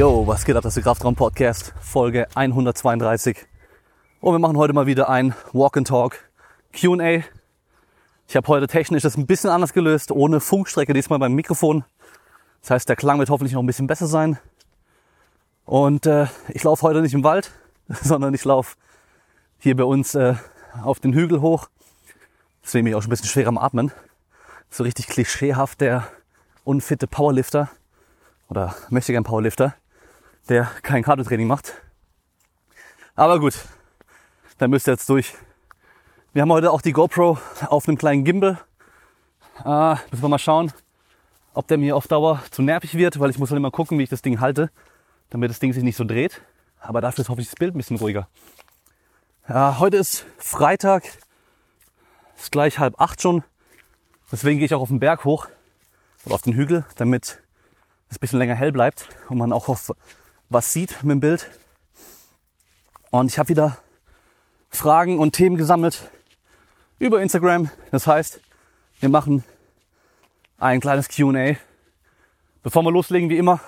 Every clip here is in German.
Yo, was geht ab? Das ist der Kraftraum Podcast, Folge 132. Und wir machen heute mal wieder ein Walk and Talk Q&A. Ich habe heute technisch das ein bisschen anders gelöst, ohne Funkstrecke diesmal beim Mikrofon. Das heißt, der Klang wird hoffentlich noch ein bisschen besser sein. Und äh, ich laufe heute nicht im Wald, sondern ich laufe hier bei uns äh, auf den Hügel hoch. Deswegen bin ich auch schon ein bisschen schwer am Atmen. So richtig klischeehaft der unfitte Powerlifter oder möchte gern Powerlifter, der kein Cardio-Training macht. Aber gut, da müsst ihr jetzt durch. Wir haben heute auch die GoPro auf einem kleinen Gimbal. Äh, müssen wir mal schauen, ob der mir auf Dauer zu nervig wird, weil ich muss dann immer gucken, wie ich das Ding halte, damit das Ding sich nicht so dreht. Aber dafür ist hoffentlich das Bild ein bisschen ruhiger. Ja, heute ist Freitag, ist gleich halb acht schon. Deswegen gehe ich auch auf den Berg hoch oder auf den Hügel, damit es ein bisschen länger hell bleibt und man auch auf was sieht mit dem Bild. Und ich habe wieder Fragen und Themen gesammelt über Instagram. Das heißt, wir machen ein kleines Q&A. Bevor wir loslegen, wie immer,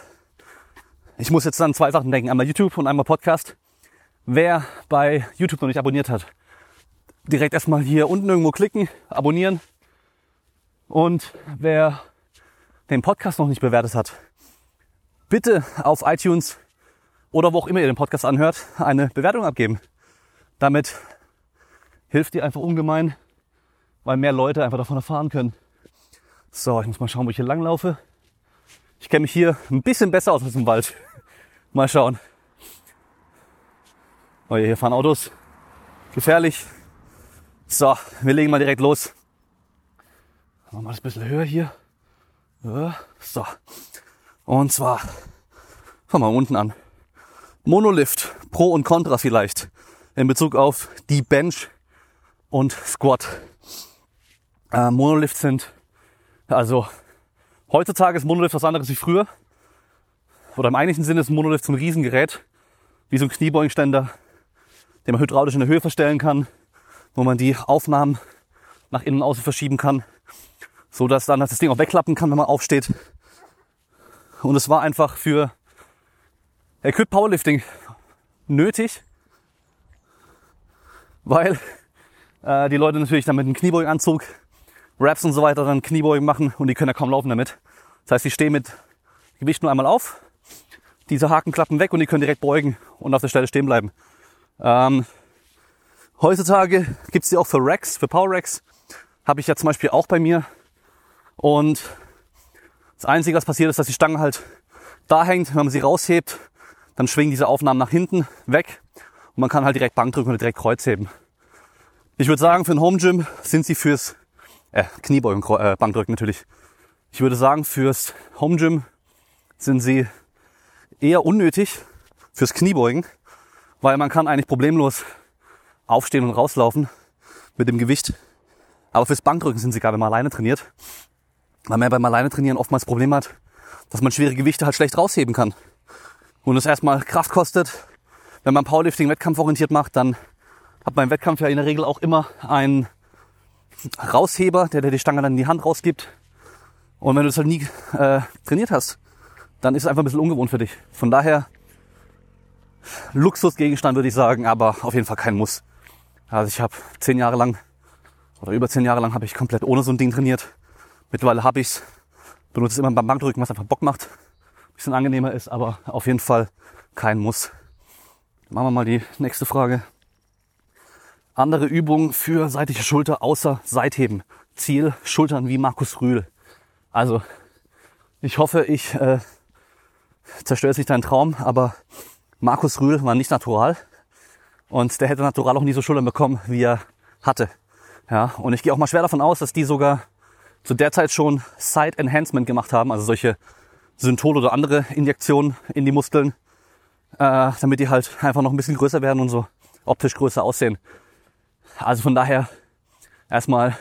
ich muss jetzt an zwei Sachen denken. Einmal YouTube und einmal Podcast. Wer bei YouTube noch nicht abonniert hat, direkt erstmal hier unten irgendwo klicken, abonnieren. Und wer den Podcast noch nicht bewertet hat, bitte auf iTunes oder wo auch immer ihr den Podcast anhört, eine Bewertung abgeben. Damit hilft ihr einfach ungemein, weil mehr Leute einfach davon erfahren können. So, ich muss mal schauen, wo ich hier langlaufe. Ich kenne mich hier ein bisschen besser aus als im Wald. Mal schauen. Oh, hier fahren Autos. Gefährlich. So, wir legen mal direkt los. Machen wir das ein bisschen höher hier. Ja, so. Und zwar, fangen wir unten an. Monolift, Pro und Contra vielleicht in Bezug auf die Bench und Squat. Äh, Monolift sind, also heutzutage ist Monolift was anderes wie früher. Oder im eigentlichen Sinne ist Monolift so ein Riesengerät, wie so ein Kniebeugenständer, den man hydraulisch in der Höhe verstellen kann, wo man die Aufnahmen nach innen und außen verschieben kann, so dass dann das Ding auch wegklappen kann, wenn man aufsteht. Und es war einfach für Equip Powerlifting nötig, weil äh, die Leute natürlich dann mit einem Kniebeugenanzug, Raps und so weiter dann Kniebeugen machen und die können ja kaum laufen damit. Das heißt, die stehen mit Gewicht nur einmal auf, diese Haken klappen weg und die können direkt beugen und auf der Stelle stehen bleiben. Ähm, heutzutage gibt's die auch für Racks, für Power Racks. Habe ich ja zum Beispiel auch bei mir. Und das Einzige, was passiert ist, dass die Stange halt da hängt. Wenn man sie raushebt, dann schwingen diese Aufnahmen nach hinten weg und man kann halt direkt Bank drücken oder direkt Kreuz heben. Ich würde sagen, für ein Home Gym sind sie fürs äh, Kniebeugen, äh, Bankdrücken natürlich. Ich würde sagen, fürs Home Gym sind sie eher unnötig fürs Kniebeugen, weil man kann eigentlich problemlos aufstehen und rauslaufen mit dem Gewicht. Aber fürs Bankdrücken sind sie gerade mal alleine trainiert, weil man beim alleine trainieren oftmals Problem hat, dass man schwere Gewichte halt schlecht rausheben kann. Und es erstmal Kraft kostet. Wenn man Powerlifting wettkampforientiert macht, dann hat man im Wettkampf ja in der Regel auch immer einen Rausheber, der dir die Stange dann in die Hand rausgibt. Und wenn du das halt nie äh, trainiert hast, dann ist es einfach ein bisschen ungewohnt für dich. Von daher Luxusgegenstand würde ich sagen, aber auf jeden Fall kein Muss. Also ich habe zehn Jahre lang oder über zehn Jahre lang habe ich komplett ohne so ein Ding trainiert. Mittlerweile habe ich's, benutze es immer beim Bankdrücken, was einfach Bock macht, bisschen angenehmer ist, aber auf jeden Fall kein Muss. Machen wir mal die nächste Frage. Andere Übungen für seitliche Schulter außer Seitheben. Ziel Schultern wie Markus Rühl. Also ich hoffe, ich äh, zerstöre jetzt nicht deinen Traum, aber Markus Rühl war nicht natural und der hätte natural auch nie so Schultern bekommen, wie er hatte. Ja, und ich gehe auch mal schwer davon aus, dass die sogar zu der Zeit schon Side Enhancement gemacht haben, also solche Synthol oder andere Injektionen in die Muskeln, äh, damit die halt einfach noch ein bisschen größer werden und so optisch größer aussehen. Also von daher erstmal,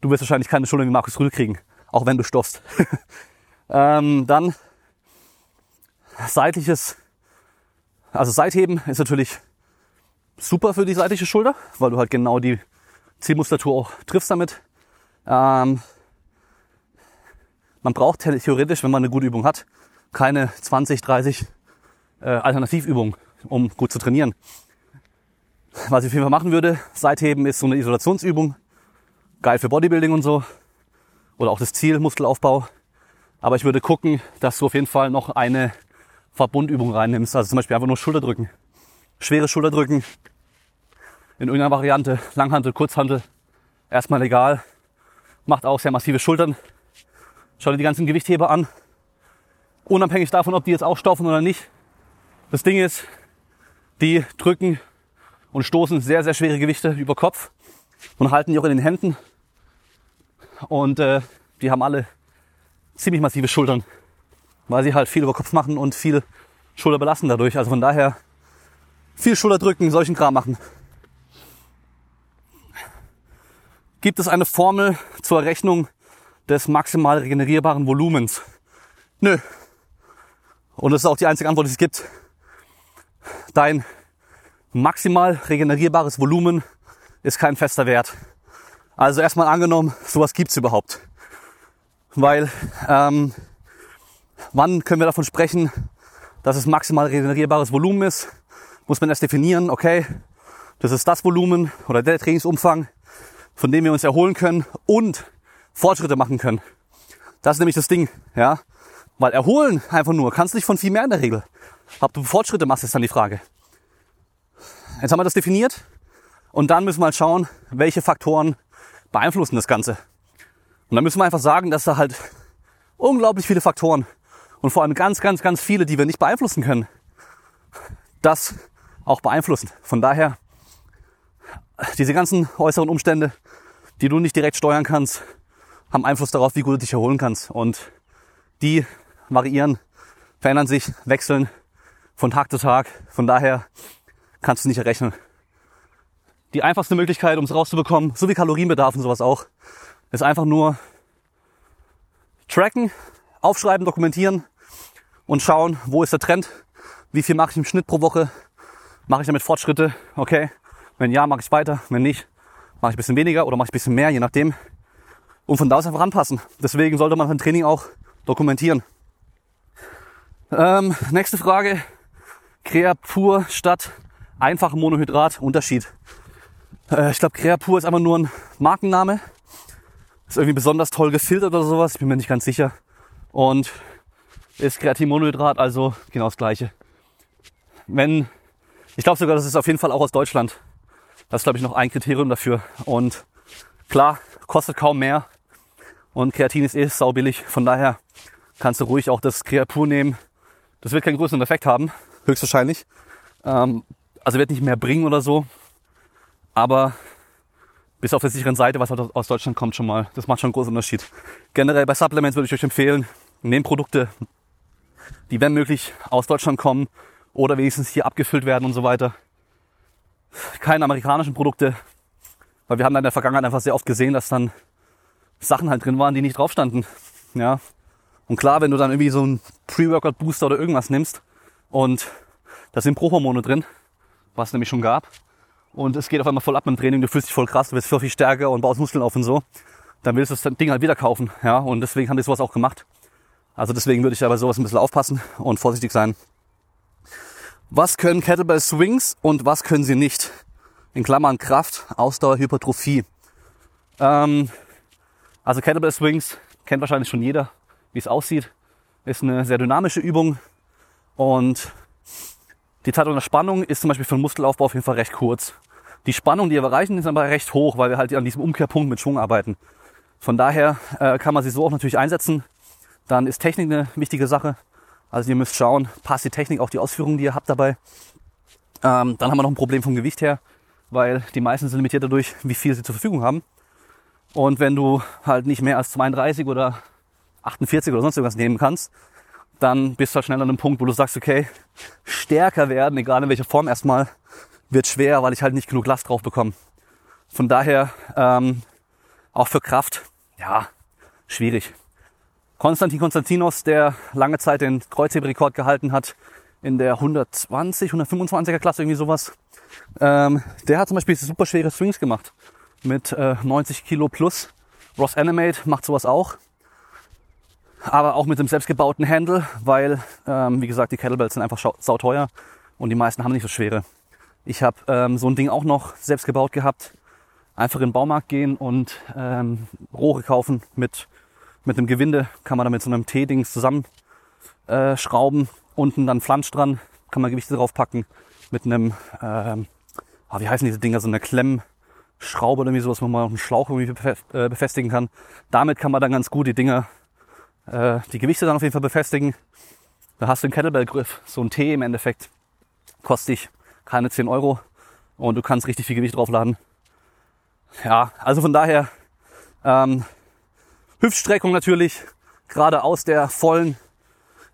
du wirst wahrscheinlich keine Schulter wie Markus Rühl kriegen, auch wenn du stoffst. ähm, dann seitliches, also Seitheben ist natürlich super für die seitliche Schulter, weil du halt genau die Zielmuskulatur auch triffst damit. Ähm, man braucht theoretisch, wenn man eine gute Übung hat, keine 20, 30, äh, Alternativübung, um gut zu trainieren. Was ich auf jeden Fall machen würde, Seitheben ist so eine Isolationsübung. Geil für Bodybuilding und so. Oder auch das Ziel, Muskelaufbau. Aber ich würde gucken, dass du auf jeden Fall noch eine Verbundübung reinnimmst. Also zum Beispiel einfach nur Schulterdrücken. Schwere Schulterdrücken. In irgendeiner Variante. Langhantel, Kurzhantel. Erstmal egal. Macht auch sehr massive Schultern. Schau dir die ganzen Gewichtheber an. Unabhängig davon, ob die jetzt aufstaufen oder nicht. Das Ding ist, die drücken und stoßen sehr, sehr schwere Gewichte über Kopf und halten die auch in den Händen. Und äh, die haben alle ziemlich massive Schultern, weil sie halt viel über Kopf machen und viel Schulter belasten dadurch. Also von daher viel Schulter drücken, solchen Kram machen. Gibt es eine Formel zur Errechnung des maximal regenerierbaren Volumens? Nö. Und das ist auch die einzige Antwort, die es gibt. Dein maximal regenerierbares Volumen ist kein fester Wert. Also erstmal angenommen, sowas gibt's überhaupt. Weil ähm, wann können wir davon sprechen, dass es maximal regenerierbares Volumen ist? Muss man erst definieren, okay, das ist das Volumen oder der Trainingsumfang, von dem wir uns erholen können und Fortschritte machen können. Das ist nämlich das Ding, ja. Weil erholen einfach nur, kannst du dich von viel mehr in der Regel. Ob du Fortschritte machst, ist dann die Frage. Jetzt haben wir das definiert und dann müssen wir halt schauen, welche Faktoren beeinflussen das Ganze. Und dann müssen wir einfach sagen, dass da halt unglaublich viele Faktoren und vor allem ganz, ganz, ganz viele, die wir nicht beeinflussen können, das auch beeinflussen. Von daher, diese ganzen äußeren Umstände, die du nicht direkt steuern kannst, haben Einfluss darauf, wie gut du dich erholen kannst. Und die variieren, verändern sich, wechseln von Tag zu Tag. Von daher kannst du nicht errechnen. Die einfachste Möglichkeit, um es rauszubekommen, so wie Kalorienbedarf und sowas auch, ist einfach nur tracken, aufschreiben, dokumentieren und schauen, wo ist der Trend, wie viel mache ich im Schnitt pro Woche, mache ich damit Fortschritte, okay, wenn ja, mache ich weiter, wenn nicht, mache ich ein bisschen weniger oder mache ich ein bisschen mehr, je nachdem. Und von da aus einfach anpassen. Deswegen sollte man sein Training auch dokumentieren. Ähm, nächste Frage. Creapur statt einfache Monohydrat Unterschied. Äh, ich glaube, Creapur ist einfach nur ein Markenname. Ist irgendwie besonders toll gefiltert oder sowas. Ich bin mir nicht ganz sicher. Und ist Kreatinmonohydrat, also genau das gleiche. Wenn, ich glaube sogar, das ist auf jeden Fall auch aus Deutschland. Das ist, glaube ich, noch ein Kriterium dafür. Und klar, kostet kaum mehr. Und Kreatin ist eh saubillig. Von daher kannst du ruhig auch das Creapur nehmen. Das wird keinen größeren Effekt haben, höchstwahrscheinlich. Ähm, also wird nicht mehr bringen oder so. Aber bis auf der sicheren Seite, was aus Deutschland kommt, schon mal. Das macht schon einen großen Unterschied. Generell bei Supplements würde ich euch empfehlen, nehmt Produkte, die wenn möglich aus Deutschland kommen oder wenigstens hier abgefüllt werden und so weiter. Keine amerikanischen Produkte, weil wir haben da in der Vergangenheit einfach sehr oft gesehen, dass dann Sachen halt drin waren, die nicht drauf standen. Ja. Und klar, wenn du dann irgendwie so einen Pre-Workout-Booster oder irgendwas nimmst und da sind Prohormone drin, was es nämlich schon gab, und es geht auf einmal voll ab mit dem Training, du fühlst dich voll krass, du wirst viel, viel stärker und baust Muskeln auf und so, dann willst du das Ding halt wieder kaufen. Ja. Und deswegen haben die sowas auch gemacht. Also deswegen würde ich da bei sowas ein bisschen aufpassen und vorsichtig sein. Was können Kettlebell Swings und was können sie nicht? In Klammern Kraft, Ausdauer, Hypertrophie. Ähm, also Kettlebell Swings kennt wahrscheinlich schon jeder, wie es aussieht. Ist eine sehr dynamische Übung und die Zeit unter Spannung ist zum Beispiel für den Muskelaufbau auf jeden Fall recht kurz. Die Spannung, die wir erreichen, ist aber recht hoch, weil wir halt an diesem Umkehrpunkt mit Schwung arbeiten. Von daher äh, kann man sie so auch natürlich einsetzen. Dann ist Technik eine wichtige Sache. Also ihr müsst schauen, passt die Technik auch die Ausführungen, die ihr habt dabei. Ähm, dann haben wir noch ein Problem vom Gewicht her, weil die meisten sind limitiert dadurch, wie viel sie zur Verfügung haben. Und wenn du halt nicht mehr als 32 oder 48 oder sonst irgendwas nehmen kannst, dann bist du halt schnell an einem Punkt, wo du sagst, okay, stärker werden, egal in welcher Form erstmal, wird schwer, weil ich halt nicht genug Last drauf bekomme. Von daher ähm, auch für Kraft, ja, schwierig. Konstantin Konstantinos, der lange Zeit den Kreuzheberekord gehalten hat, in der 120, 125er Klasse, irgendwie sowas, ähm, der hat zum Beispiel super schwere Swings gemacht mit äh, 90 Kilo plus. Ross Animate macht sowas auch. aber auch mit dem selbstgebauten Handle, weil, ähm, wie gesagt, die Kettlebells sind einfach sauteuer und die meisten haben nicht so schwere. Ich habe ähm, so ein Ding auch noch selbst gebaut gehabt. Einfach in den Baumarkt gehen und ähm, Rohre kaufen mit, mit einem Gewinde. Kann man damit so einem T-Dings zusammen äh. Unten dann Flansch dran, kann man Gewichte drauf packen. Mit einem, ähm, ah, wie heißen diese Dinger, so eine Klemmschraube oder irgendwie sowas, wo man auch einen Schlauch irgendwie äh, befestigen kann. Damit kann man dann ganz gut die Dinger, äh, die Gewichte dann auf jeden Fall befestigen. Da hast du einen Kettlebell-Griff, so ein T im Endeffekt. Kostet dich keine 10 Euro und du kannst richtig viel Gewicht draufladen. Ja, also von daher ähm, Hüftstreckung natürlich, gerade aus der vollen,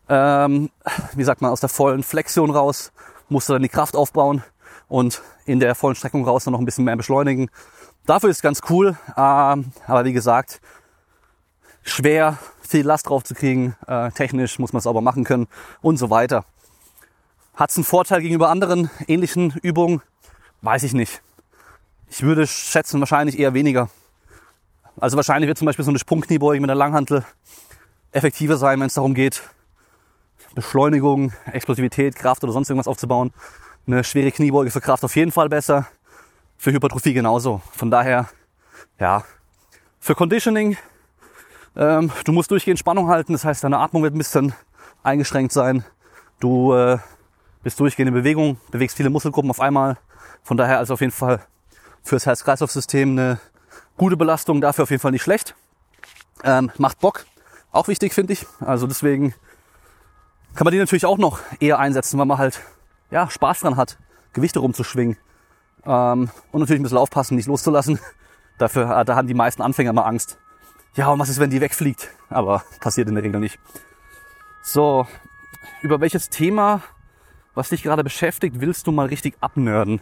ähm, wie sagt man, aus der vollen Flexion raus, musst du dann die Kraft aufbauen und in der vollen Streckung raus dann noch ein bisschen mehr beschleunigen. Dafür ist ganz cool, ähm, aber wie gesagt, schwer viel Last drauf zu kriegen, äh, technisch muss man es sauber machen können und so weiter. Hat es einen Vorteil gegenüber anderen ähnlichen Übungen? Weiß ich nicht. Ich würde schätzen, wahrscheinlich eher weniger. Also wahrscheinlich wird zum Beispiel so eine Sprungkniebeuge mit einer Langhantel effektiver sein, wenn es darum geht, Beschleunigung, Explosivität, Kraft oder sonst irgendwas aufzubauen. Eine schwere Kniebeuge für Kraft auf jeden Fall besser. Für Hypertrophie genauso. Von daher, ja, für Conditioning, ähm, du musst durchgehend Spannung halten. Das heißt, deine Atmung wird ein bisschen eingeschränkt sein. Du äh, bist durchgehend in Bewegung, bewegst viele Muskelgruppen auf einmal. Von daher also auf jeden Fall fürs Herz-Kreislauf-System eine gute Belastung, dafür auf jeden Fall nicht schlecht. Ähm, macht Bock, auch wichtig finde ich. Also deswegen kann man die natürlich auch noch eher einsetzen, weil man halt ja Spaß dran hat, Gewichte rumzuschwingen. Ähm, und natürlich ein bisschen aufpassen, nicht loszulassen. Dafür, äh, da haben die meisten Anfänger mal Angst. Ja, und was ist, wenn die wegfliegt? Aber passiert in der Regel nicht. So, über welches Thema was dich gerade beschäftigt, willst du mal richtig abnörden?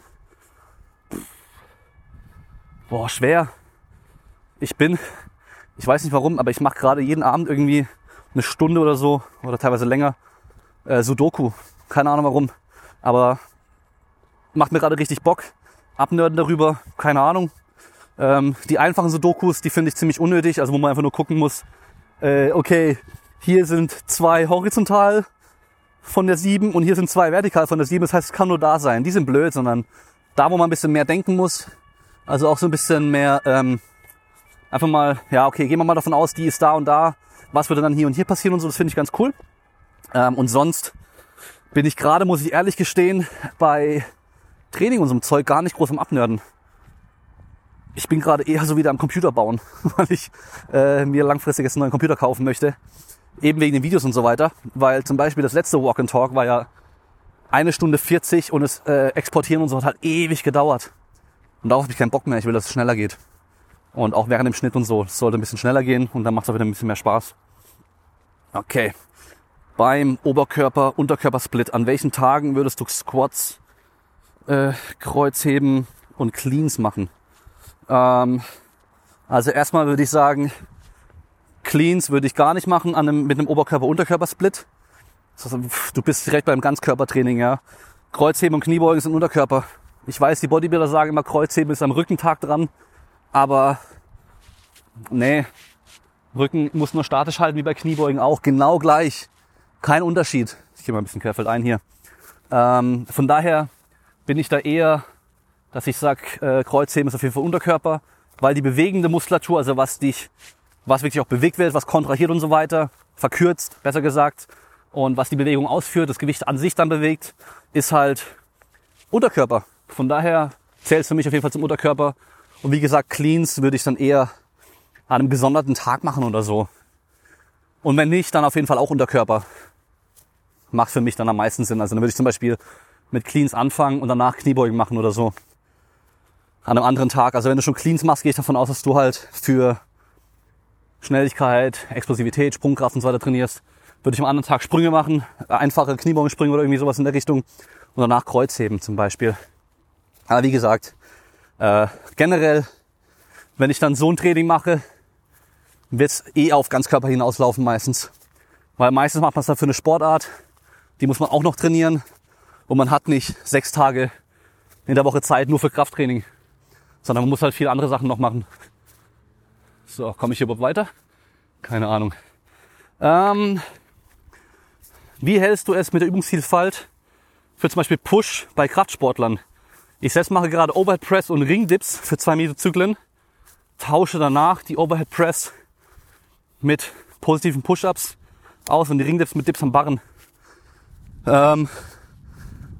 Boah, schwer. Ich bin, ich weiß nicht warum, aber ich mache gerade jeden Abend irgendwie eine Stunde oder so oder teilweise länger äh, Sudoku. Keine Ahnung warum, aber macht mir gerade richtig Bock. Abnörden darüber, keine Ahnung. Ähm, die einfachen Sudokus, die finde ich ziemlich unnötig, also wo man einfach nur gucken muss, äh, okay, hier sind zwei horizontal von der 7 und hier sind zwei vertikal von der 7. Das heißt, es kann nur da sein. Die sind blöd, sondern da, wo man ein bisschen mehr denken muss. Also auch so ein bisschen mehr, ähm, einfach mal, ja, okay, gehen wir mal davon aus, die ist da und da. Was würde dann hier und hier passieren und so, das finde ich ganz cool. Ähm, und sonst bin ich gerade, muss ich ehrlich gestehen, bei Training und so einem Zeug gar nicht groß am Abnörden. Ich bin gerade eher so wieder am Computer bauen, weil ich äh, mir langfristig jetzt einen neuen Computer kaufen möchte. Eben wegen den Videos und so weiter. Weil zum Beispiel das letzte Walk and Talk war ja eine Stunde 40 und das äh, Exportieren und so hat halt ewig gedauert. Und darauf habe ich keinen Bock mehr. Ich will, dass es schneller geht. Und auch während dem Schnitt und so. Es sollte ein bisschen schneller gehen und dann macht es auch wieder ein bisschen mehr Spaß. Okay. Beim Oberkörper-Unterkörpersplit, an welchen Tagen würdest du Squats, äh, Kreuzheben und Cleans machen? Ähm, also erstmal würde ich sagen, Cleans würde ich gar nicht machen an einem, mit einem Oberkörper-Unterkörper-Split. Du bist direkt beim Ganzkörpertraining, ja. Kreuzheben und Kniebeugen sind Unterkörper. Ich weiß, die Bodybuilder sagen immer, Kreuzheben ist am Rückentag dran, aber nee, Rücken muss nur statisch halten wie bei Kniebeugen auch, genau gleich. Kein Unterschied. Ich gehe mal ein bisschen querfeld ein hier. Ähm, von daher bin ich da eher, dass ich sag, äh, Kreuzheben ist auf jeden Fall Unterkörper, weil die bewegende Muskulatur, also was dich was wirklich auch bewegt wird, was kontrahiert und so weiter, verkürzt, besser gesagt. Und was die Bewegung ausführt, das Gewicht an sich dann bewegt, ist halt Unterkörper. Von daher zählt es für mich auf jeden Fall zum Unterkörper. Und wie gesagt, Cleans würde ich dann eher an einem gesonderten Tag machen oder so. Und wenn nicht, dann auf jeden Fall auch Unterkörper. Macht für mich dann am meisten Sinn. Also dann würde ich zum Beispiel mit Cleans anfangen und danach Kniebeugen machen oder so. An einem anderen Tag. Also wenn du schon Cleans machst, gehe ich davon aus, dass du halt für Schnelligkeit, Explosivität, Sprungkraft und so weiter trainierst, würde ich am anderen Tag Sprünge machen, einfache Kniebeugensprünge oder irgendwie sowas in der Richtung und danach Kreuzheben zum Beispiel. Aber wie gesagt, äh, generell, wenn ich dann so ein Training mache, wird es eh auf Ganzkörper hinauslaufen meistens. Weil meistens macht man es dann für eine Sportart, die muss man auch noch trainieren und man hat nicht sechs Tage in der Woche Zeit nur für Krafttraining, sondern man muss halt viele andere Sachen noch machen. So, komme ich hier überhaupt weiter? Keine Ahnung. Ähm, wie hältst du es mit der Übungsvielfalt für zum Beispiel Push bei Kraftsportlern? Ich selbst mache gerade Overhead Press und Ringdips für zwei Mesozyklen, tausche danach die Overhead Press mit positiven Push-Ups aus und die Ringdips mit Dips am Barren. Ähm,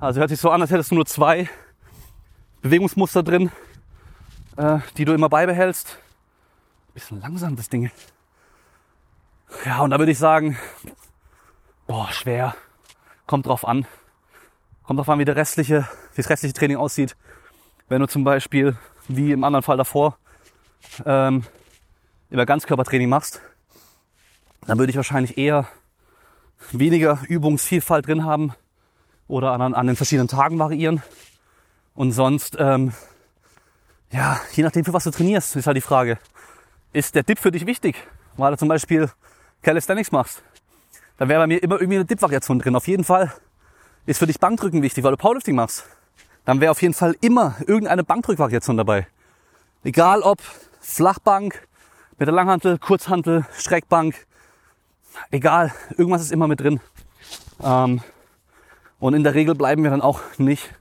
also hört sich so an, als hättest du nur zwei Bewegungsmuster drin, äh, die du immer beibehältst. Bisschen langsam das Ding. Ja, und da würde ich sagen, boah, schwer. Kommt drauf an. Kommt drauf an, wie der restliche, wie das restliche Training aussieht. Wenn du zum Beispiel, wie im anderen Fall davor, ähm, immer Ganzkörpertraining machst, dann würde ich wahrscheinlich eher weniger Übungsvielfalt drin haben oder an, an den verschiedenen Tagen variieren. Und sonst, ähm, ja, je nachdem, für was du trainierst, ist halt die Frage. Ist der Dip für dich wichtig? Weil du zum Beispiel Calisthenics machst, dann wäre bei mir immer irgendwie eine Dip-Variation drin. Auf jeden Fall ist für dich Bankdrücken wichtig, weil du Powerlifting machst. Dann wäre auf jeden Fall immer irgendeine Bankdrückvariation dabei. Egal ob Flachbank, mit der Langhantel, Kurzhantel, Streckbank, egal, irgendwas ist immer mit drin. Ähm, und in der Regel bleiben wir dann auch nicht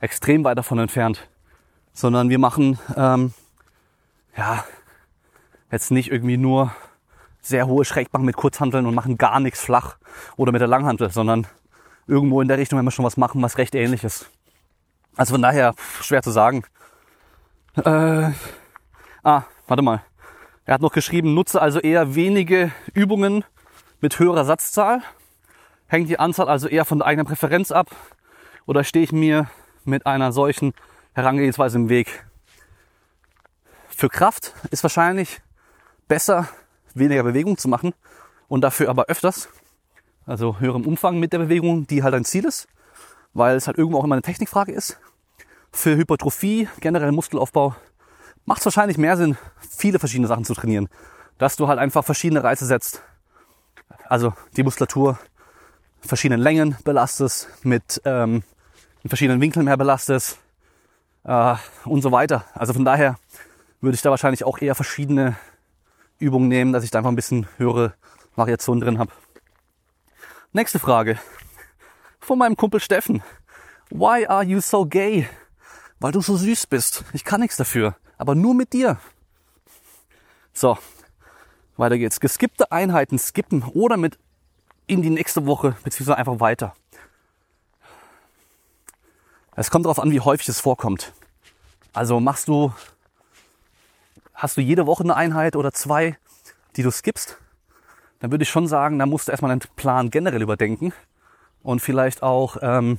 extrem weit davon entfernt, sondern wir machen ähm, ja jetzt nicht irgendwie nur sehr hohe Schrägbank mit Kurzhanteln und machen gar nichts flach oder mit der Langhantel, sondern irgendwo in der Richtung, wenn wir schon was machen, was recht ähnlich ist. Also von daher schwer zu sagen. Äh, ah, warte mal. Er hat noch geschrieben, nutze also eher wenige Übungen mit höherer Satzzahl. Hängt die Anzahl also eher von der eigenen Präferenz ab? Oder stehe ich mir mit einer solchen Herangehensweise im Weg? Für Kraft ist wahrscheinlich besser, weniger Bewegung zu machen und dafür aber öfters, also höherem Umfang mit der Bewegung, die halt ein Ziel ist, weil es halt irgendwo auch immer eine Technikfrage ist. Für Hypertrophie, generell Muskelaufbau, macht es wahrscheinlich mehr Sinn, viele verschiedene Sachen zu trainieren. Dass du halt einfach verschiedene Reize setzt. Also die Muskulatur verschiedenen Längen belastest, mit ähm, in verschiedenen Winkeln mehr belastest äh, und so weiter. Also von daher würde ich da wahrscheinlich auch eher verschiedene Übungen nehmen, dass ich da einfach ein bisschen höhere Variationen drin habe. Nächste Frage von meinem Kumpel Steffen. Why are you so gay? Weil du so süß bist. Ich kann nichts dafür aber nur mit dir. So, weiter geht's. Geskippte Einheiten skippen oder mit in die nächste Woche, beziehungsweise einfach weiter. Es kommt darauf an, wie häufig es vorkommt. Also machst du, hast du jede Woche eine Einheit oder zwei, die du skippst, dann würde ich schon sagen, da musst du erstmal deinen Plan generell überdenken und vielleicht auch, ähm,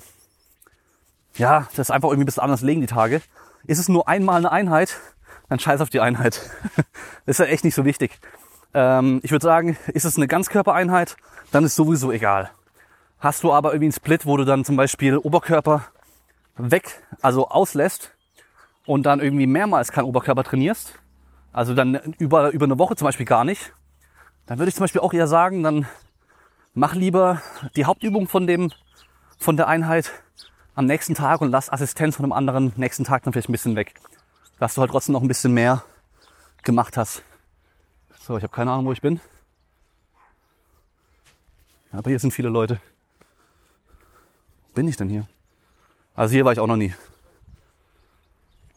ja, das einfach irgendwie ein bisschen anders legen die Tage. Ist es nur einmal eine Einheit, dann scheiß auf die Einheit. ist ja echt nicht so wichtig. Ähm, ich würde sagen, ist es eine Ganzkörpereinheit, dann ist sowieso egal. Hast du aber irgendwie einen Split, wo du dann zum Beispiel Oberkörper weg, also auslässt und dann irgendwie mehrmals keinen Oberkörper trainierst, also dann über, über eine Woche zum Beispiel gar nicht, dann würde ich zum Beispiel auch eher sagen, dann mach lieber die Hauptübung von dem, von der Einheit am nächsten Tag und lass Assistenz von dem anderen nächsten Tag dann vielleicht ein bisschen weg. Dass du halt trotzdem noch ein bisschen mehr gemacht hast. So, ich habe keine Ahnung, wo ich bin. Aber hier sind viele Leute. Wo bin ich denn hier? Also hier war ich auch noch nie.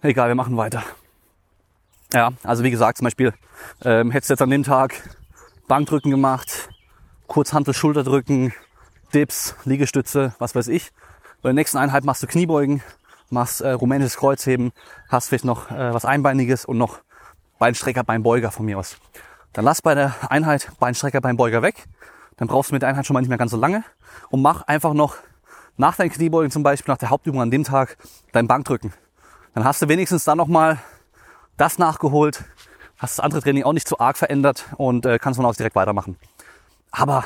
Egal, wir machen weiter. Ja, also wie gesagt, zum Beispiel ähm, hättest du jetzt an dem Tag Bankdrücken gemacht, Kurzhantel, Schulterdrücken, Dips, Liegestütze, was weiß ich. Bei der nächsten Einheit machst du Kniebeugen, machst äh, rumänisches Kreuzheben, hast vielleicht noch äh, was Einbeiniges und noch Beinstrecker, Beinbeuger von mir aus. Dann lass bei der Einheit Beinstrecker, Beinbeuger weg. Dann brauchst du mit der Einheit schon mal nicht mehr ganz so lange und mach einfach noch nach deinen Kniebeugen zum Beispiel, nach der Hauptübung an dem Tag, dein Bankdrücken. Dann hast du wenigstens dann nochmal das nachgeholt, hast das andere Training auch nicht zu arg verändert und äh, kannst von aus direkt weitermachen. Aber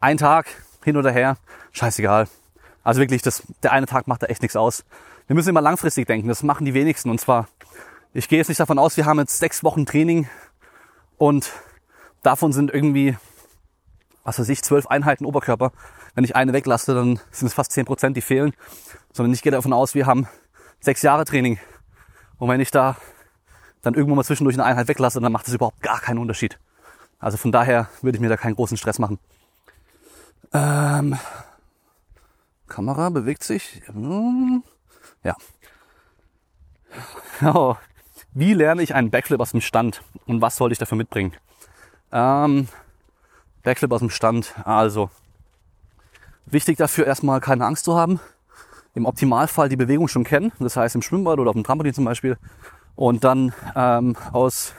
ein Tag hin oder her, scheißegal. Also wirklich, das, der eine Tag macht da echt nichts aus. Wir müssen immer langfristig denken. Das machen die wenigsten. Und zwar, ich gehe jetzt nicht davon aus, wir haben jetzt sechs Wochen Training und davon sind irgendwie, was weiß ich, zwölf Einheiten Oberkörper. Wenn ich eine weglasse, dann sind es fast zehn Prozent, die fehlen. Sondern ich gehe davon aus, wir haben sechs Jahre Training. Und wenn ich da dann irgendwo mal zwischendurch eine Einheit weglasse, dann macht das überhaupt gar keinen Unterschied. Also von daher würde ich mir da keinen großen Stress machen. Ähm, Kamera bewegt sich. Ja. Oh, wie lerne ich einen Backflip aus dem Stand und was sollte ich dafür mitbringen? Ähm, Backflip aus dem Stand. Also wichtig dafür erstmal keine Angst zu haben. Im Optimalfall die Bewegung schon kennen. Das heißt im Schwimmbad oder auf dem Trampolin zum Beispiel. Und dann ähm, aus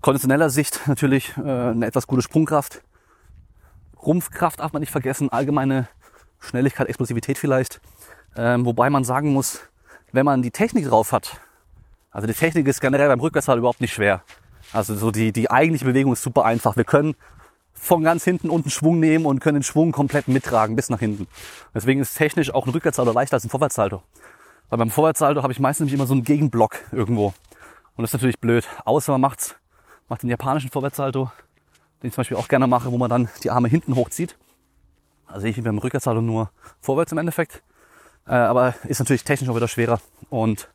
konditioneller Sicht natürlich äh, eine etwas gute Sprungkraft. Rumpfkraft darf man nicht vergessen. Allgemeine Schnelligkeit, Explosivität vielleicht. Ähm, wobei man sagen muss, wenn man die Technik drauf hat, also die Technik ist generell beim Rückwärtsfall überhaupt nicht schwer. Also so die, die eigentliche Bewegung ist super einfach. Wir können von ganz hinten unten Schwung nehmen und können den Schwung komplett mittragen bis nach hinten. Deswegen ist technisch auch ein Rückwärtssalto leichter als ein Vorwärtssalto. Weil beim Vorwärtssalto habe ich meistens nämlich immer so einen Gegenblock irgendwo. Und das ist natürlich blöd. Außer man macht's, macht den japanischen Vorwärtssalto, den ich zum Beispiel auch gerne mache, wo man dann die Arme hinten hochzieht. Also ich beim Rückwärtssalto nur vorwärts im Endeffekt. Äh, aber ist natürlich technisch auch wieder schwerer. Und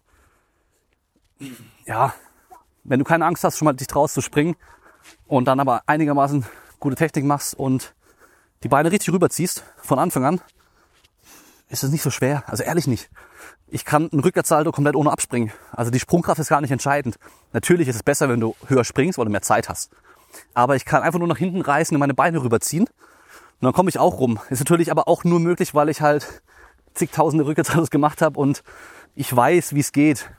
ja, wenn du keine Angst hast, schon mal dich traust zu springen und dann aber einigermaßen gute Technik machst und die Beine richtig rüberziehst von Anfang an, ist es nicht so schwer. Also ehrlich nicht. Ich kann einen Rückwärtssalto komplett ohne abspringen. Also die Sprungkraft ist gar nicht entscheidend. Natürlich ist es besser, wenn du höher springst, weil du mehr Zeit hast. Aber ich kann einfach nur nach hinten reißen und meine Beine rüberziehen. Und dann komme ich auch rum. Ist natürlich aber auch nur möglich, weil ich halt zigtausende Rückwärtssaltos gemacht habe und ich weiß, wie es geht.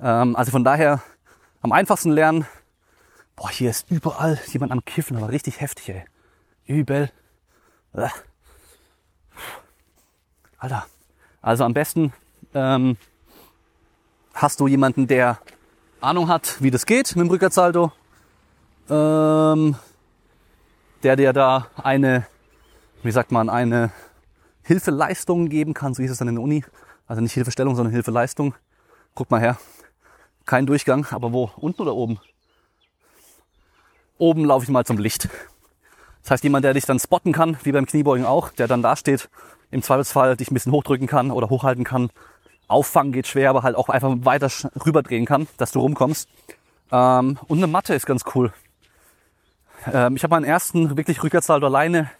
Ähm, also von daher am einfachsten lernen. Boah, hier ist überall jemand am Kiffen, aber richtig heftig, ey. Übel. Alter. Also am besten ähm, hast du jemanden, der Ahnung hat, wie das geht mit dem Rückwärtssalto. Ähm, der dir da eine, wie sagt man, eine Hilfeleistung geben kann, so hieß es dann in der Uni. Also nicht Hilfestellung, sondern Hilfeleistung. Guck mal her. Kein Durchgang, aber wo? Unten oder oben? Oben laufe ich mal zum Licht. Das heißt, jemand, der dich dann spotten kann, wie beim Kniebeugen auch, der dann da steht, im Zweifelsfall dich ein bisschen hochdrücken kann oder hochhalten kann. Auffangen geht schwer, aber halt auch einfach weiter rüberdrehen kann, dass du rumkommst. Ähm, und eine Matte ist ganz cool. Ähm, ich habe meinen ersten wirklich Rückwärtssalto alleine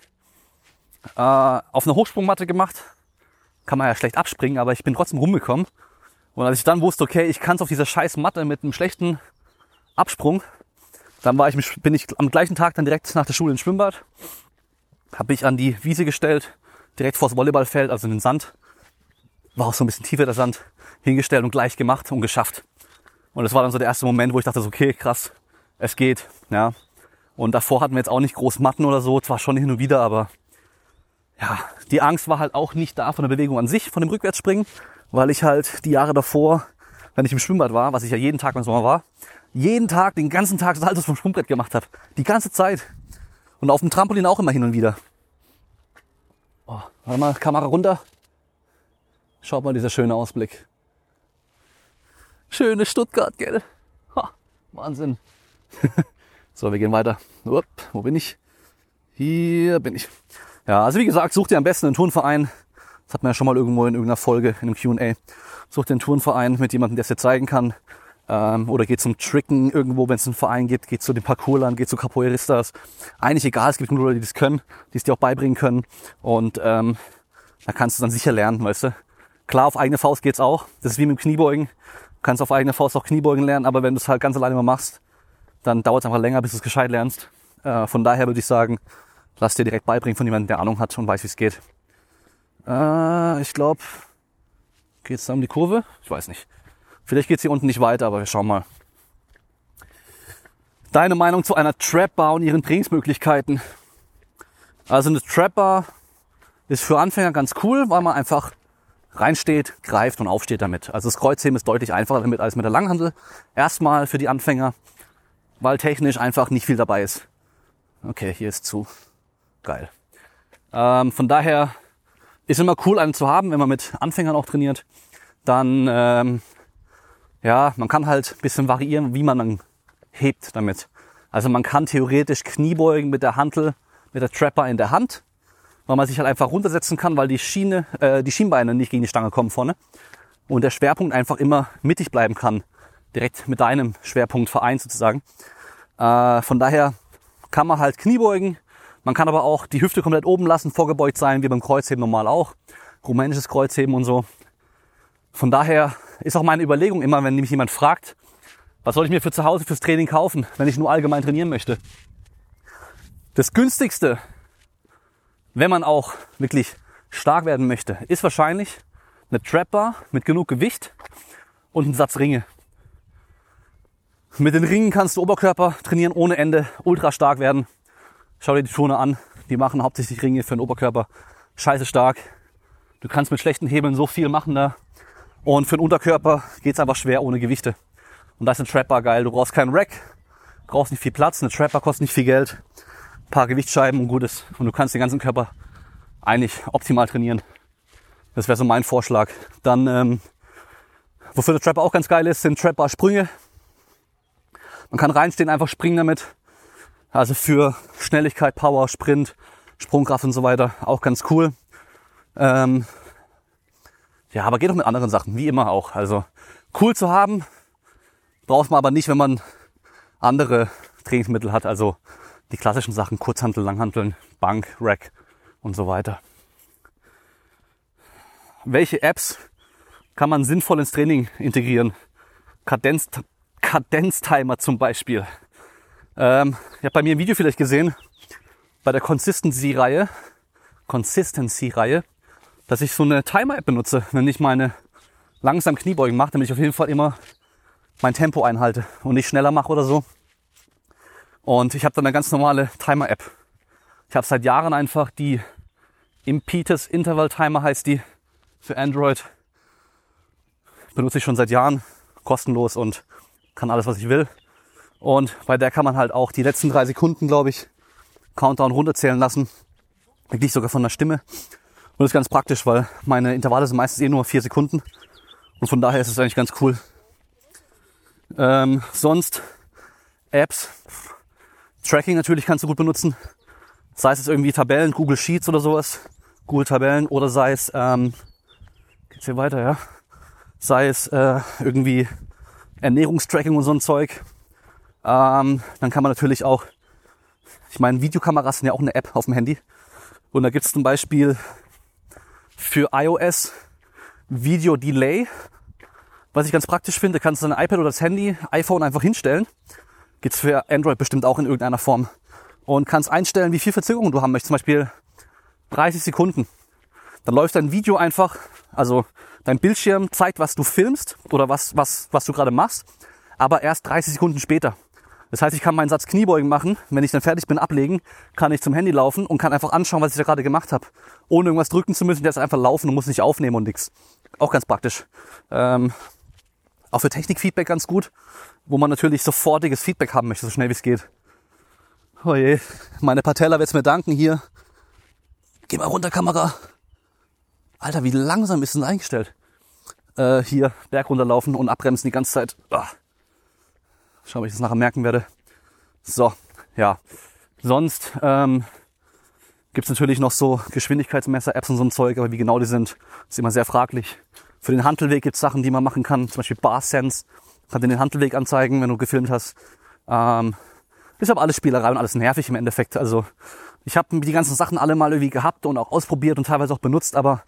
äh, auf einer Hochsprungmatte gemacht. Kann man ja schlecht abspringen, aber ich bin trotzdem rumgekommen. Und als ich dann wusste, okay, ich kann es auf dieser scheiß Matte mit einem schlechten Absprung, dann war ich, bin ich am gleichen Tag dann direkt nach der Schule ins Schwimmbad, habe mich an die Wiese gestellt, direkt vors Volleyballfeld, also in den Sand, war auch so ein bisschen tiefer der Sand, hingestellt und gleich gemacht und geschafft. Und das war dann so der erste Moment, wo ich dachte, so, okay, krass, es geht, ja. Und davor hatten wir jetzt auch nicht groß Matten oder so, zwar schon hin und wieder, aber ja, die Angst war halt auch nicht da von der Bewegung an sich, von dem Rückwärtsspringen, weil ich halt die Jahre davor, wenn ich im Schwimmbad war, was ich ja jeden Tag im Sommer war, jeden Tag, den ganzen Tag Saltos vom Sprungbrett gemacht habe. Die ganze Zeit. Und auf dem Trampolin auch immer hin und wieder. Oh, warte mal, Kamera runter. Schaut mal dieser schöne Ausblick. Schöne Stuttgart, gell? Ha, Wahnsinn. so, wir gehen weiter. Upp, wo bin ich? Hier bin ich. Ja, also wie gesagt, such dir am besten einen Turnverein. Das hat man ja schon mal irgendwo in irgendeiner Folge, in einem Q&A. Such dir einen Turnverein mit jemandem, der es dir zeigen kann. Ähm, oder geht zum Tricken irgendwo, wenn es einen Verein gibt. Geht zu den Parkourlern, geht zu Capoeiristas. Eigentlich egal, es gibt nur Leute, die das können, die es dir auch beibringen können. Und ähm, da kannst du dann sicher lernen, weißt du. Klar, auf eigene Faust geht's auch. Das ist wie mit dem Kniebeugen. Du kannst auf eigene Faust auch Kniebeugen lernen, aber wenn du es halt ganz alleine mal machst, dann dauert es einfach länger, bis du es gescheit lernst. Äh, von daher würde ich sagen, lass dir direkt beibringen von jemandem, der Ahnung hat und weiß, wie es geht. Äh, ich glaube, geht's da um die Kurve? Ich weiß nicht. Vielleicht geht's hier unten nicht weiter, aber wir schauen mal. Deine Meinung zu einer Trap Bar und ihren Trainingsmöglichkeiten? Also eine Trap Bar ist für Anfänger ganz cool, weil man einfach reinsteht, greift und aufsteht damit. Also das Kreuzheben ist deutlich einfacher damit als mit der Langhandel. Erstmal für die Anfänger, weil technisch einfach nicht viel dabei ist. Okay, hier ist zu. Geil. Ähm, von daher ist immer cool, einen zu haben, wenn man mit Anfängern auch trainiert. Dann, ähm, ja, man kann halt bisschen variieren, wie man dann hebt damit. Also man kann theoretisch Kniebeugen mit der Hantel, mit der Trapper in der Hand weil man sich halt einfach runtersetzen kann, weil die Schiene, äh, die Schienbeine nicht gegen die Stange kommen vorne und der Schwerpunkt einfach immer mittig bleiben kann, direkt mit deinem Schwerpunkt vereint sozusagen. Äh, von daher kann man halt Kniebeugen. Man kann aber auch die Hüfte komplett oben lassen, vorgebeugt sein, wie beim Kreuzheben normal auch. Rumänisches Kreuzheben und so. Von daher ist auch meine Überlegung immer, wenn mich jemand fragt, was soll ich mir für zu Hause fürs Training kaufen, wenn ich nur allgemein trainieren möchte? Das günstigste, wenn man auch wirklich stark werden möchte, ist wahrscheinlich eine Trapper mit genug Gewicht und einen Satz Ringe. Mit den Ringen kannst du Oberkörper trainieren ohne Ende, ultra stark werden. Schau dir die Turner an, die machen hauptsächlich Ringe für den Oberkörper. Scheiße stark. Du kannst mit schlechten Hebeln so viel machen da. Und für den Unterkörper geht's einfach schwer ohne Gewichte. Und da ist ein Trapper geil. Du brauchst keinen Rack, brauchst nicht viel Platz. Eine Trapper kostet nicht viel Geld. Ein paar Gewichtsscheiben und gut ist. Und du kannst den ganzen Körper eigentlich optimal trainieren. Das wäre so mein Vorschlag. Dann, ähm, wofür der Trapper auch ganz geil ist, sind Trapper-Sprünge. Man kann reinstehen, einfach springen damit. Also für Schnelligkeit, Power, Sprint, Sprungkraft und so weiter auch ganz cool. Ähm, ja, aber geht auch mit anderen Sachen, wie immer auch. Also cool zu haben, braucht man aber nicht, wenn man andere Trainingsmittel hat. Also die klassischen Sachen, Kurzhantel, Langhanteln, Bank, Rack und so weiter. Welche Apps kann man sinnvoll ins Training integrieren? Kadenz, Kadenztimer zum Beispiel. Ähm, ihr habt bei mir im Video vielleicht gesehen, bei der Consistency-Reihe, Consistency-Reihe, dass ich so eine Timer-App benutze, wenn ich meine langsam Kniebeugen mache, damit ich auf jeden Fall immer mein Tempo einhalte und nicht schneller mache oder so. Und ich habe dann eine ganz normale Timer-App. Ich habe seit Jahren einfach die Impetus Interval Timer heißt die für Android. Benutze ich schon seit Jahren, kostenlos und kann alles, was ich will. Und bei der kann man halt auch die letzten drei Sekunden, glaube ich, Countdown runterzählen lassen. Wirklich sogar von der Stimme. Und das ist ganz praktisch, weil meine Intervalle sind meistens eh nur vier Sekunden. Und von daher ist es eigentlich ganz cool. Ähm, sonst Apps. Tracking natürlich kannst du gut benutzen. Sei es irgendwie Tabellen, Google Sheets oder sowas. Google Tabellen oder sei es, ähm, geht's hier weiter, ja? Sei es äh, irgendwie Ernährungstracking und so ein Zeug. Ähm, dann kann man natürlich auch, ich meine, Videokameras sind ja auch eine App auf dem Handy. Und da gibt's zum Beispiel für iOS Video Delay, was ich ganz praktisch finde. Kannst du dein iPad oder das Handy, iPhone einfach hinstellen. Gibt's für Android bestimmt auch in irgendeiner Form. Und kannst einstellen, wie viel Verzögerung du haben möchtest. Zum Beispiel 30 Sekunden. Dann läuft dein Video einfach, also dein Bildschirm zeigt, was du filmst oder was, was, was du gerade machst, aber erst 30 Sekunden später. Das heißt, ich kann meinen Satz Kniebeugen machen, wenn ich dann fertig bin, ablegen, kann ich zum Handy laufen und kann einfach anschauen, was ich da gerade gemacht habe. Ohne irgendwas drücken zu müssen, der ist einfach laufen und muss nicht aufnehmen und nix. Auch ganz praktisch. Ähm, auch für Technikfeedback ganz gut, wo man natürlich sofortiges Feedback haben möchte, so schnell wie es geht. Oh je, meine Patella wird's mir danken hier. Geh mal runter, Kamera. Alter, wie langsam ist denn eingestellt? Äh, hier Berg runterlaufen und abbremsen die ganze Zeit. Oh. Schau, ob ich das nachher merken werde. So, ja. Sonst ähm, gibt natürlich noch so Geschwindigkeitsmesser-Apps und so ein Zeug, aber wie genau die sind, ist immer sehr fraglich. Für den Handelweg gibt es Sachen, die man machen kann, zum Beispiel Bar Sense. Kann dir den Handelweg anzeigen, wenn du gefilmt hast. Ähm, ist aber alles Spielerei und alles nervig im Endeffekt. Also ich habe die ganzen Sachen alle mal irgendwie gehabt und auch ausprobiert und teilweise auch benutzt, aber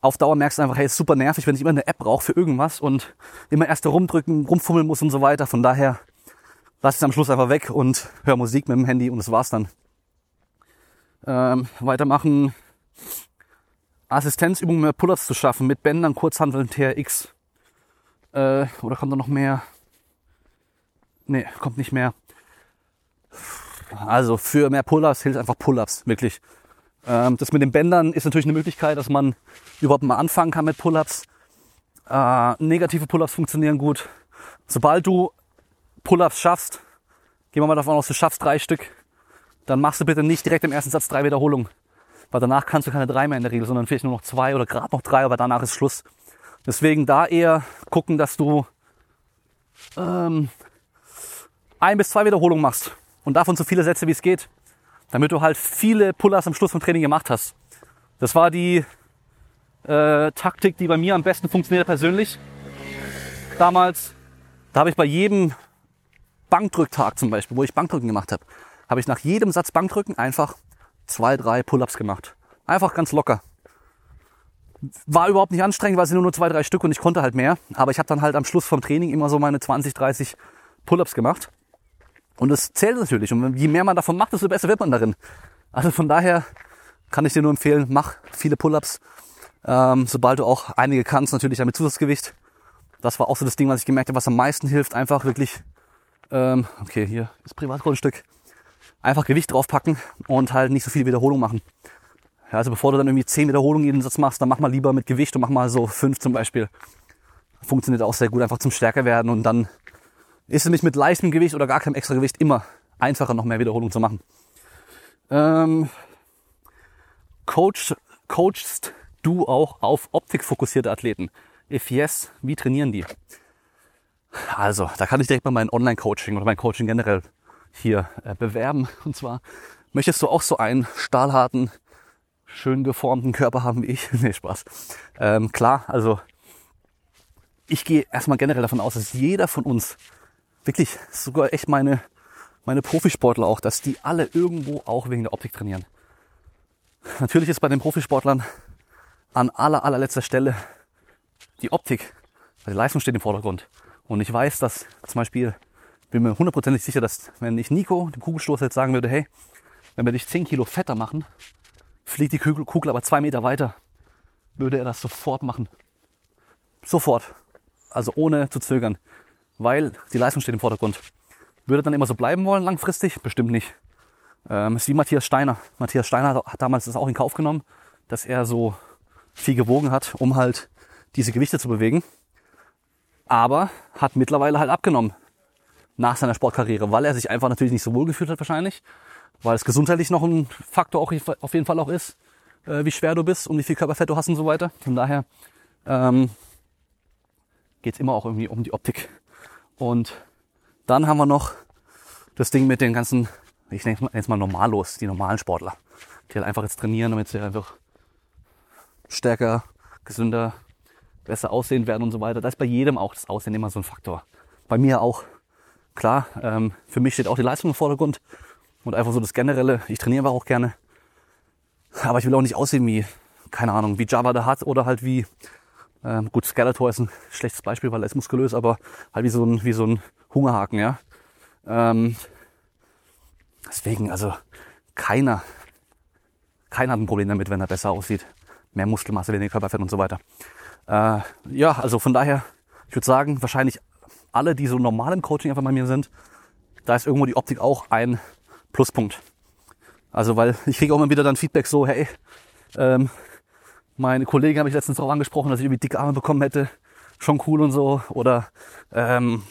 auf Dauer merkst du einfach, hey, ist super nervig, wenn ich immer eine App brauche für irgendwas und immer erst rumdrücken, rumfummeln muss und so weiter. Von daher lass es am Schluss einfach weg und hör Musik mit dem Handy und das war's dann. Ähm, weitermachen. Assistenzübungen mehr Pull-ups zu schaffen mit Bändern, Kurzhanteln, TRX. Äh, oder kommt da noch mehr? Nee, kommt nicht mehr. Also für mehr Pull-ups hilft einfach Pull-ups, wirklich. Ähm, das mit den Bändern ist natürlich eine Möglichkeit, dass man überhaupt mal anfangen kann mit Pull-ups. Äh, negative Pull-ups funktionieren gut. Sobald du Pull-ups schaffst, gehen wir mal davon aus, du schaffst drei Stück, dann machst du bitte nicht direkt im ersten Satz drei Wiederholungen. Weil danach kannst du keine drei mehr in der Regel, sondern vielleicht nur noch zwei oder gerade noch drei, aber danach ist Schluss. Deswegen da eher gucken, dass du ähm, ein bis zwei Wiederholungen machst und davon so viele Sätze wie es geht, damit du halt viele Pull-ups am Schluss vom Training gemacht hast. Das war die äh, Taktik, die bei mir am besten funktioniert persönlich. Damals, da habe ich bei jedem Bankdrücktag zum Beispiel, wo ich Bankdrücken gemacht habe, habe ich nach jedem Satz Bankdrücken einfach zwei, drei Pull-ups gemacht. Einfach ganz locker. War überhaupt nicht anstrengend, weil es nur zwei, drei Stück und ich konnte halt mehr. Aber ich habe dann halt am Schluss vom Training immer so meine 20, 30 Pull-ups gemacht. Und es zählt natürlich. Und je mehr man davon macht, desto besser wird man darin. Also von daher kann ich dir nur empfehlen, mach viele Pull-ups. Ähm, sobald du auch einige kannst, natürlich damit Zusatzgewicht. Das war auch so das Ding, was ich gemerkt habe, was am meisten hilft. Einfach wirklich, ähm, okay, hier ist Privatgrundstück. Einfach Gewicht draufpacken und halt nicht so viel Wiederholung machen. Ja, also bevor du dann irgendwie 10 Wiederholungen jeden Satz machst, dann mach mal lieber mit Gewicht und mach mal so 5 zum Beispiel. Funktioniert auch sehr gut, einfach zum stärker werden und dann ist es nämlich mit leichtem Gewicht oder gar keinem extra Gewicht immer einfacher, noch mehr Wiederholungen zu machen. Ähm, coach, coachst du auch auf optikfokussierte Athleten? If yes, wie trainieren die? Also, da kann ich direkt mal mein Online-Coaching oder mein Coaching generell hier äh, bewerben. Und zwar, möchtest du auch so einen stahlharten, schön geformten Körper haben wie ich? nee, Spaß. Ähm, klar, also ich gehe erstmal generell davon aus, dass jeder von uns, wirklich sogar echt meine, meine Profisportler auch, dass die alle irgendwo auch wegen der Optik trainieren. Natürlich ist bei den Profisportlern an aller, allerletzter Stelle die Optik, weil die Leistung steht im Vordergrund. Und ich weiß, dass zum Beispiel, bin mir hundertprozentig sicher, dass wenn ich Nico, dem Kugelstoßer, jetzt sagen würde, hey, wenn wir dich 10 Kilo fetter machen, fliegt die Kugel, aber zwei Meter weiter, würde er das sofort machen. Sofort. Also ohne zu zögern. Weil die Leistung steht im Vordergrund. Würde dann immer so bleiben wollen langfristig? Bestimmt nicht. Ähm, ist wie Matthias Steiner. Matthias Steiner hat damals das auch in Kauf genommen, dass er so viel gewogen hat, um halt diese Gewichte zu bewegen. Aber hat mittlerweile halt abgenommen nach seiner Sportkarriere, weil er sich einfach natürlich nicht so wohl gefühlt hat wahrscheinlich, weil es gesundheitlich noch ein Faktor auch auf jeden Fall auch ist, äh, wie schwer du bist und wie viel Körperfett du hast und so weiter. Von daher ähm, geht immer auch irgendwie um die Optik. Und dann haben wir noch das Ding mit den ganzen, ich nenne es mal normallos, die normalen Sportler, die halt einfach jetzt trainieren, damit sie einfach stärker, gesünder, besser aussehen werden und so weiter. Da ist bei jedem auch das Aussehen immer so ein Faktor. Bei mir auch. Klar, ähm, für mich steht auch die Leistung im Vordergrund und einfach so das Generelle. Ich trainiere aber auch gerne. Aber ich will auch nicht aussehen wie, keine Ahnung, wie Java da hat oder halt wie, ähm, gut, Skeletor ist ein schlechtes Beispiel, weil er ist muskulös, aber halt wie so ein, wie so ein Hungerhaken, ja. Ähm, deswegen, also keiner, keiner hat ein Problem damit, wenn er besser aussieht. Mehr Muskelmasse, weniger Körperfett und so weiter. Äh, ja, also von daher, ich würde sagen, wahrscheinlich alle, die so normal im Coaching einfach bei mir sind, da ist irgendwo die Optik auch ein Pluspunkt. Also weil ich kriege auch immer wieder dann Feedback so, hey, ähm, meine Kollegen habe ich letztens darauf angesprochen, dass ich irgendwie dicke Arme bekommen hätte. Schon cool und so. Oder ähm,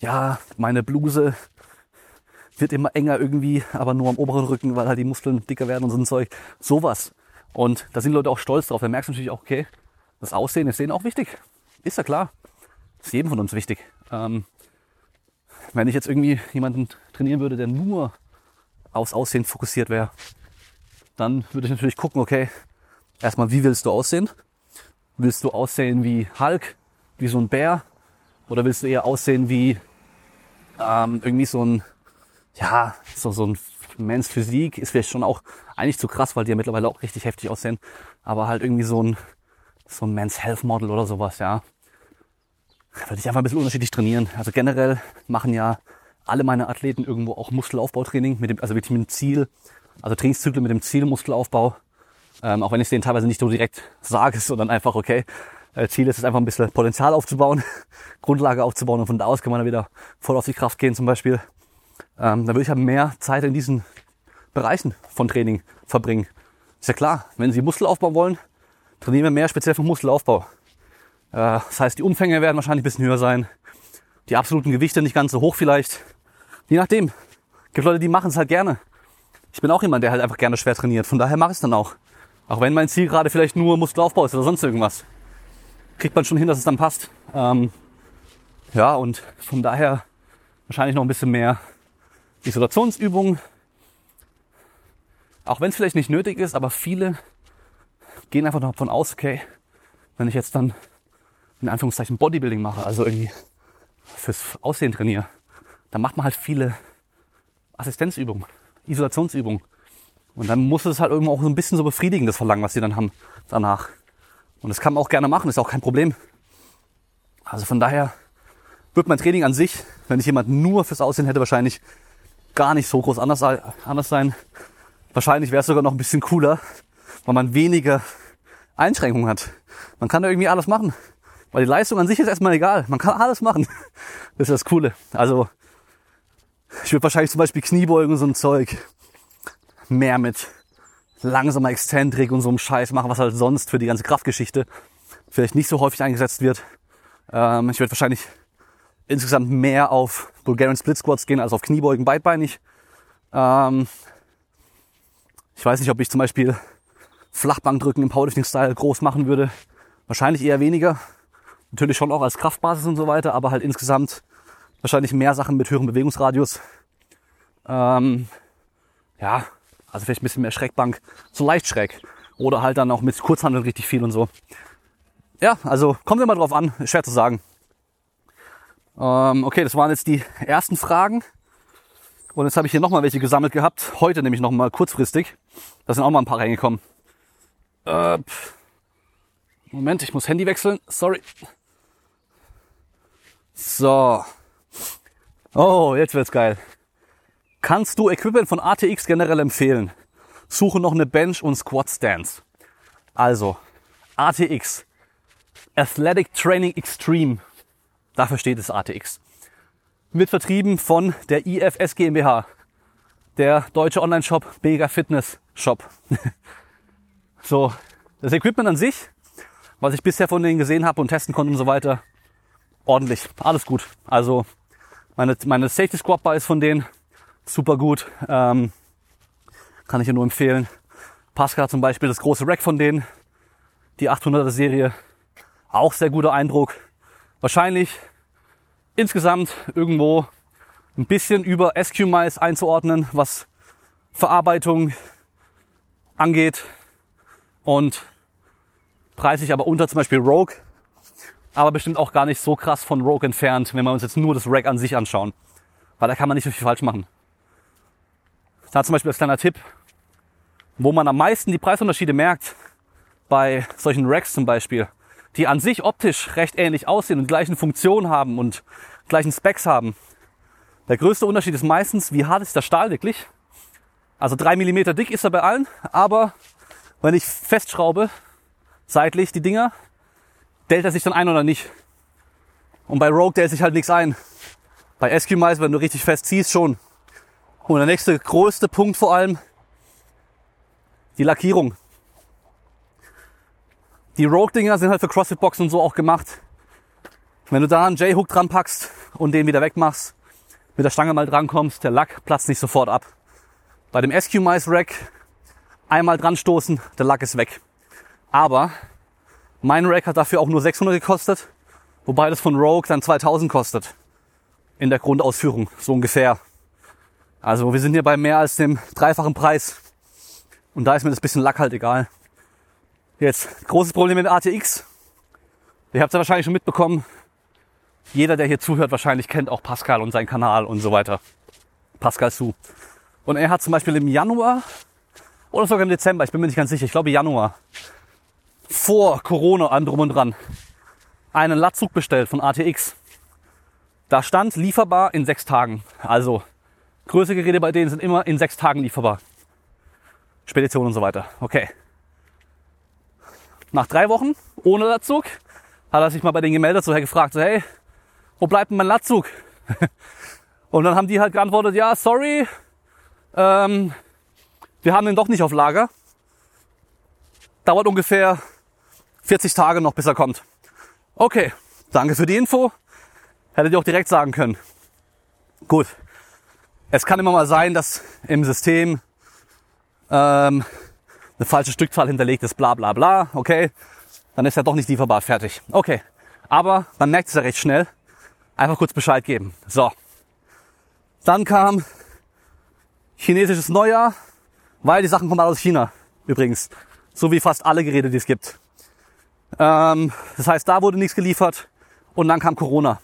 ja, meine Bluse wird immer enger irgendwie, aber nur am oberen Rücken, weil halt die Muskeln dicker werden und so ein Zeug. Sowas. Und da sind Leute auch stolz drauf. Da merkst du natürlich auch, okay, das Aussehen ist denen auch wichtig. Ist ja klar. Ist jedem von uns wichtig. Ähm, wenn ich jetzt irgendwie jemanden trainieren würde, der nur aufs Aussehen fokussiert wäre, dann würde ich natürlich gucken, okay, erstmal, wie willst du aussehen? Willst du aussehen wie Hulk, wie so ein Bär? Oder willst du eher aussehen wie ähm, irgendwie so ein, ja, so, so ein Mans Physik ist vielleicht schon auch eigentlich zu krass, weil die ja mittlerweile auch richtig heftig aussehen. Aber halt irgendwie so ein, so ein Men's Health Model oder sowas, ja. Würde ich einfach ein bisschen unterschiedlich trainieren. Also generell machen ja alle meine Athleten irgendwo auch Muskelaufbautraining, mit dem, also wirklich mit dem Ziel, also Trainingszyklen mit dem Ziel Muskelaufbau. Ähm, auch wenn ich es denen teilweise nicht so direkt sage, sondern einfach, okay, äh, Ziel ist es einfach ein bisschen Potenzial aufzubauen, Grundlage aufzubauen und von da aus kann man dann wieder voll auf die Kraft gehen zum Beispiel. Ähm, dann würde ich ja mehr Zeit in diesen Bereichen von Training verbringen. Ist ja klar, wenn Sie Muskelaufbau wollen, trainieren wir mehr speziell für Muskelaufbau. Äh, das heißt, die Umfänge werden wahrscheinlich ein bisschen höher sein. Die absoluten Gewichte nicht ganz so hoch vielleicht. Je nachdem. Gibt Leute, die machen es halt gerne. Ich bin auch jemand, der halt einfach gerne schwer trainiert. Von daher mache ich es dann auch. Auch wenn mein Ziel gerade vielleicht nur Muskelaufbau ist oder sonst irgendwas. Kriegt man schon hin, dass es dann passt. Ähm, ja, und von daher wahrscheinlich noch ein bisschen mehr Isolationsübungen. Auch wenn es vielleicht nicht nötig ist, aber viele gehen einfach davon aus, okay, wenn ich jetzt dann in Anführungszeichen Bodybuilding mache, also irgendwie fürs Aussehen trainiere, dann macht man halt viele Assistenzübung, Isolationsübung. Und dann muss es halt irgendwo auch so ein bisschen so befriedigen, das Verlangen, was die dann haben danach. Und das kann man auch gerne machen, ist auch kein Problem. Also von daher wird mein Training an sich, wenn ich jemand nur fürs Aussehen hätte, wahrscheinlich gar nicht so groß anders, anders sein. Wahrscheinlich wäre es sogar noch ein bisschen cooler, weil man weniger Einschränkungen hat. Man kann da irgendwie alles machen. Weil die Leistung an sich ist erstmal egal. Man kann alles machen. Das ist das Coole. Also, ich würde wahrscheinlich zum Beispiel Kniebeugen und so ein Zeug mehr mit langsamer Exzentrik und so einem Scheiß machen, was halt sonst für die ganze Kraftgeschichte vielleicht nicht so häufig eingesetzt wird. Ähm, ich würde wahrscheinlich insgesamt mehr auf Bulgarian Split Squats gehen als auf Kniebeugen beidbeinig. Ähm, ich weiß nicht, ob ich zum Beispiel Flachbankdrücken im Powerlifting-Style groß machen würde. Wahrscheinlich eher weniger. Natürlich schon auch als Kraftbasis und so weiter, aber halt insgesamt wahrscheinlich mehr Sachen mit höherem Bewegungsradius. Ähm, ja, also vielleicht ein bisschen mehr Schreckbank, so leicht schräg. Oder halt dann auch mit Kurzhandel richtig viel und so. Ja, also kommt immer drauf an, schwer zu sagen. Ähm, okay, das waren jetzt die ersten Fragen. Und jetzt habe ich hier nochmal welche gesammelt gehabt. Heute nämlich nochmal kurzfristig. Da sind auch mal ein paar reingekommen. Äh, Moment, ich muss Handy wechseln. Sorry. So. Oh, jetzt wird's geil. Kannst du Equipment von ATX generell empfehlen? Suche noch eine Bench und Squat Stance. Also, ATX. Athletic Training Extreme. Dafür steht es ATX. Wird vertrieben von der IFS GmbH. Der deutsche Online-Shop Bega Fitness Shop. so, das Equipment an sich, was ich bisher von denen gesehen habe und testen konnte und so weiter, ordentlich. Alles gut. Also meine, meine Safety Squat Bar ist von denen super gut. Ähm, kann ich dir nur empfehlen. Pascal zum Beispiel, das große Rack von denen, die 800er Serie, auch sehr guter Eindruck. Wahrscheinlich insgesamt irgendwo ein bisschen über SQ-Mice einzuordnen, was Verarbeitung angeht und preislich aber unter zum Beispiel Rogue, aber bestimmt auch gar nicht so krass von Rogue entfernt, wenn wir uns jetzt nur das Rack an sich anschauen. Weil da kann man nicht so viel falsch machen. Da zum Beispiel als kleiner Tipp, wo man am meisten die Preisunterschiede merkt, bei solchen Racks zum Beispiel, die an sich optisch recht ähnlich aussehen und gleichen Funktionen haben und gleichen Specs haben. Der größte Unterschied ist meistens, wie hart ist der Stahl wirklich. Also drei Millimeter dick ist er bei allen, aber wenn ich festschraube, seitlich die Dinger, dellt er sich dann ein oder nicht. Und bei Rogue dellt sich halt nichts ein. Bei Eskimize, wenn du richtig fest ziehst, schon. Und der nächste größte Punkt vor allem, die Lackierung. Die Rogue-Dinger sind halt für CrossFit-Boxen und so auch gemacht. Wenn du da einen J-Hook dran packst und den wieder wegmachst, mit der Stange mal drankommst, der Lack platzt nicht sofort ab. Bei dem SQ-Mice Rack einmal dran stoßen, der Lack ist weg. Aber mein Rack hat dafür auch nur 600 gekostet, wobei das von Rogue dann 2000 kostet. In der Grundausführung, so ungefähr. Also wir sind hier bei mehr als dem dreifachen Preis. Und da ist mir das bisschen Lack halt egal. Jetzt, großes Problem mit ATX. Ihr habt es ja wahrscheinlich schon mitbekommen. Jeder, der hier zuhört, wahrscheinlich kennt auch Pascal und seinen Kanal und so weiter. Pascal Su. Und er hat zum Beispiel im Januar oder sogar im Dezember, ich bin mir nicht ganz sicher, ich glaube Januar, vor Corona an drum und dran, einen Latzug bestellt von ATX. Da stand lieferbar in sechs Tagen. Also größere Geräte bei denen sind immer in sechs Tagen lieferbar. Spedition und so weiter. Okay. Nach drei Wochen ohne Latzug hat er sich mal bei denen gemeldet, so gefragt, so hey, wo bleibt denn mein Latzug? und dann haben die halt geantwortet, ja, sorry, ähm, wir haben den doch nicht auf Lager. Dauert ungefähr 40 Tage noch, bis er kommt. Okay, danke für die Info. Hättet ihr auch direkt sagen können. Gut. Es kann immer mal sein, dass im System ähm, eine falsche Stückzahl hinterlegt ist, bla bla bla. Okay, dann ist er doch nicht lieferbar fertig. Okay, aber man merkt es ja recht schnell. Einfach kurz Bescheid geben. So. Dann kam chinesisches Neujahr, weil die Sachen kommen alle aus China. Übrigens. So wie fast alle Geräte, die es gibt. Ähm, das heißt, da wurde nichts geliefert und dann kam Corona.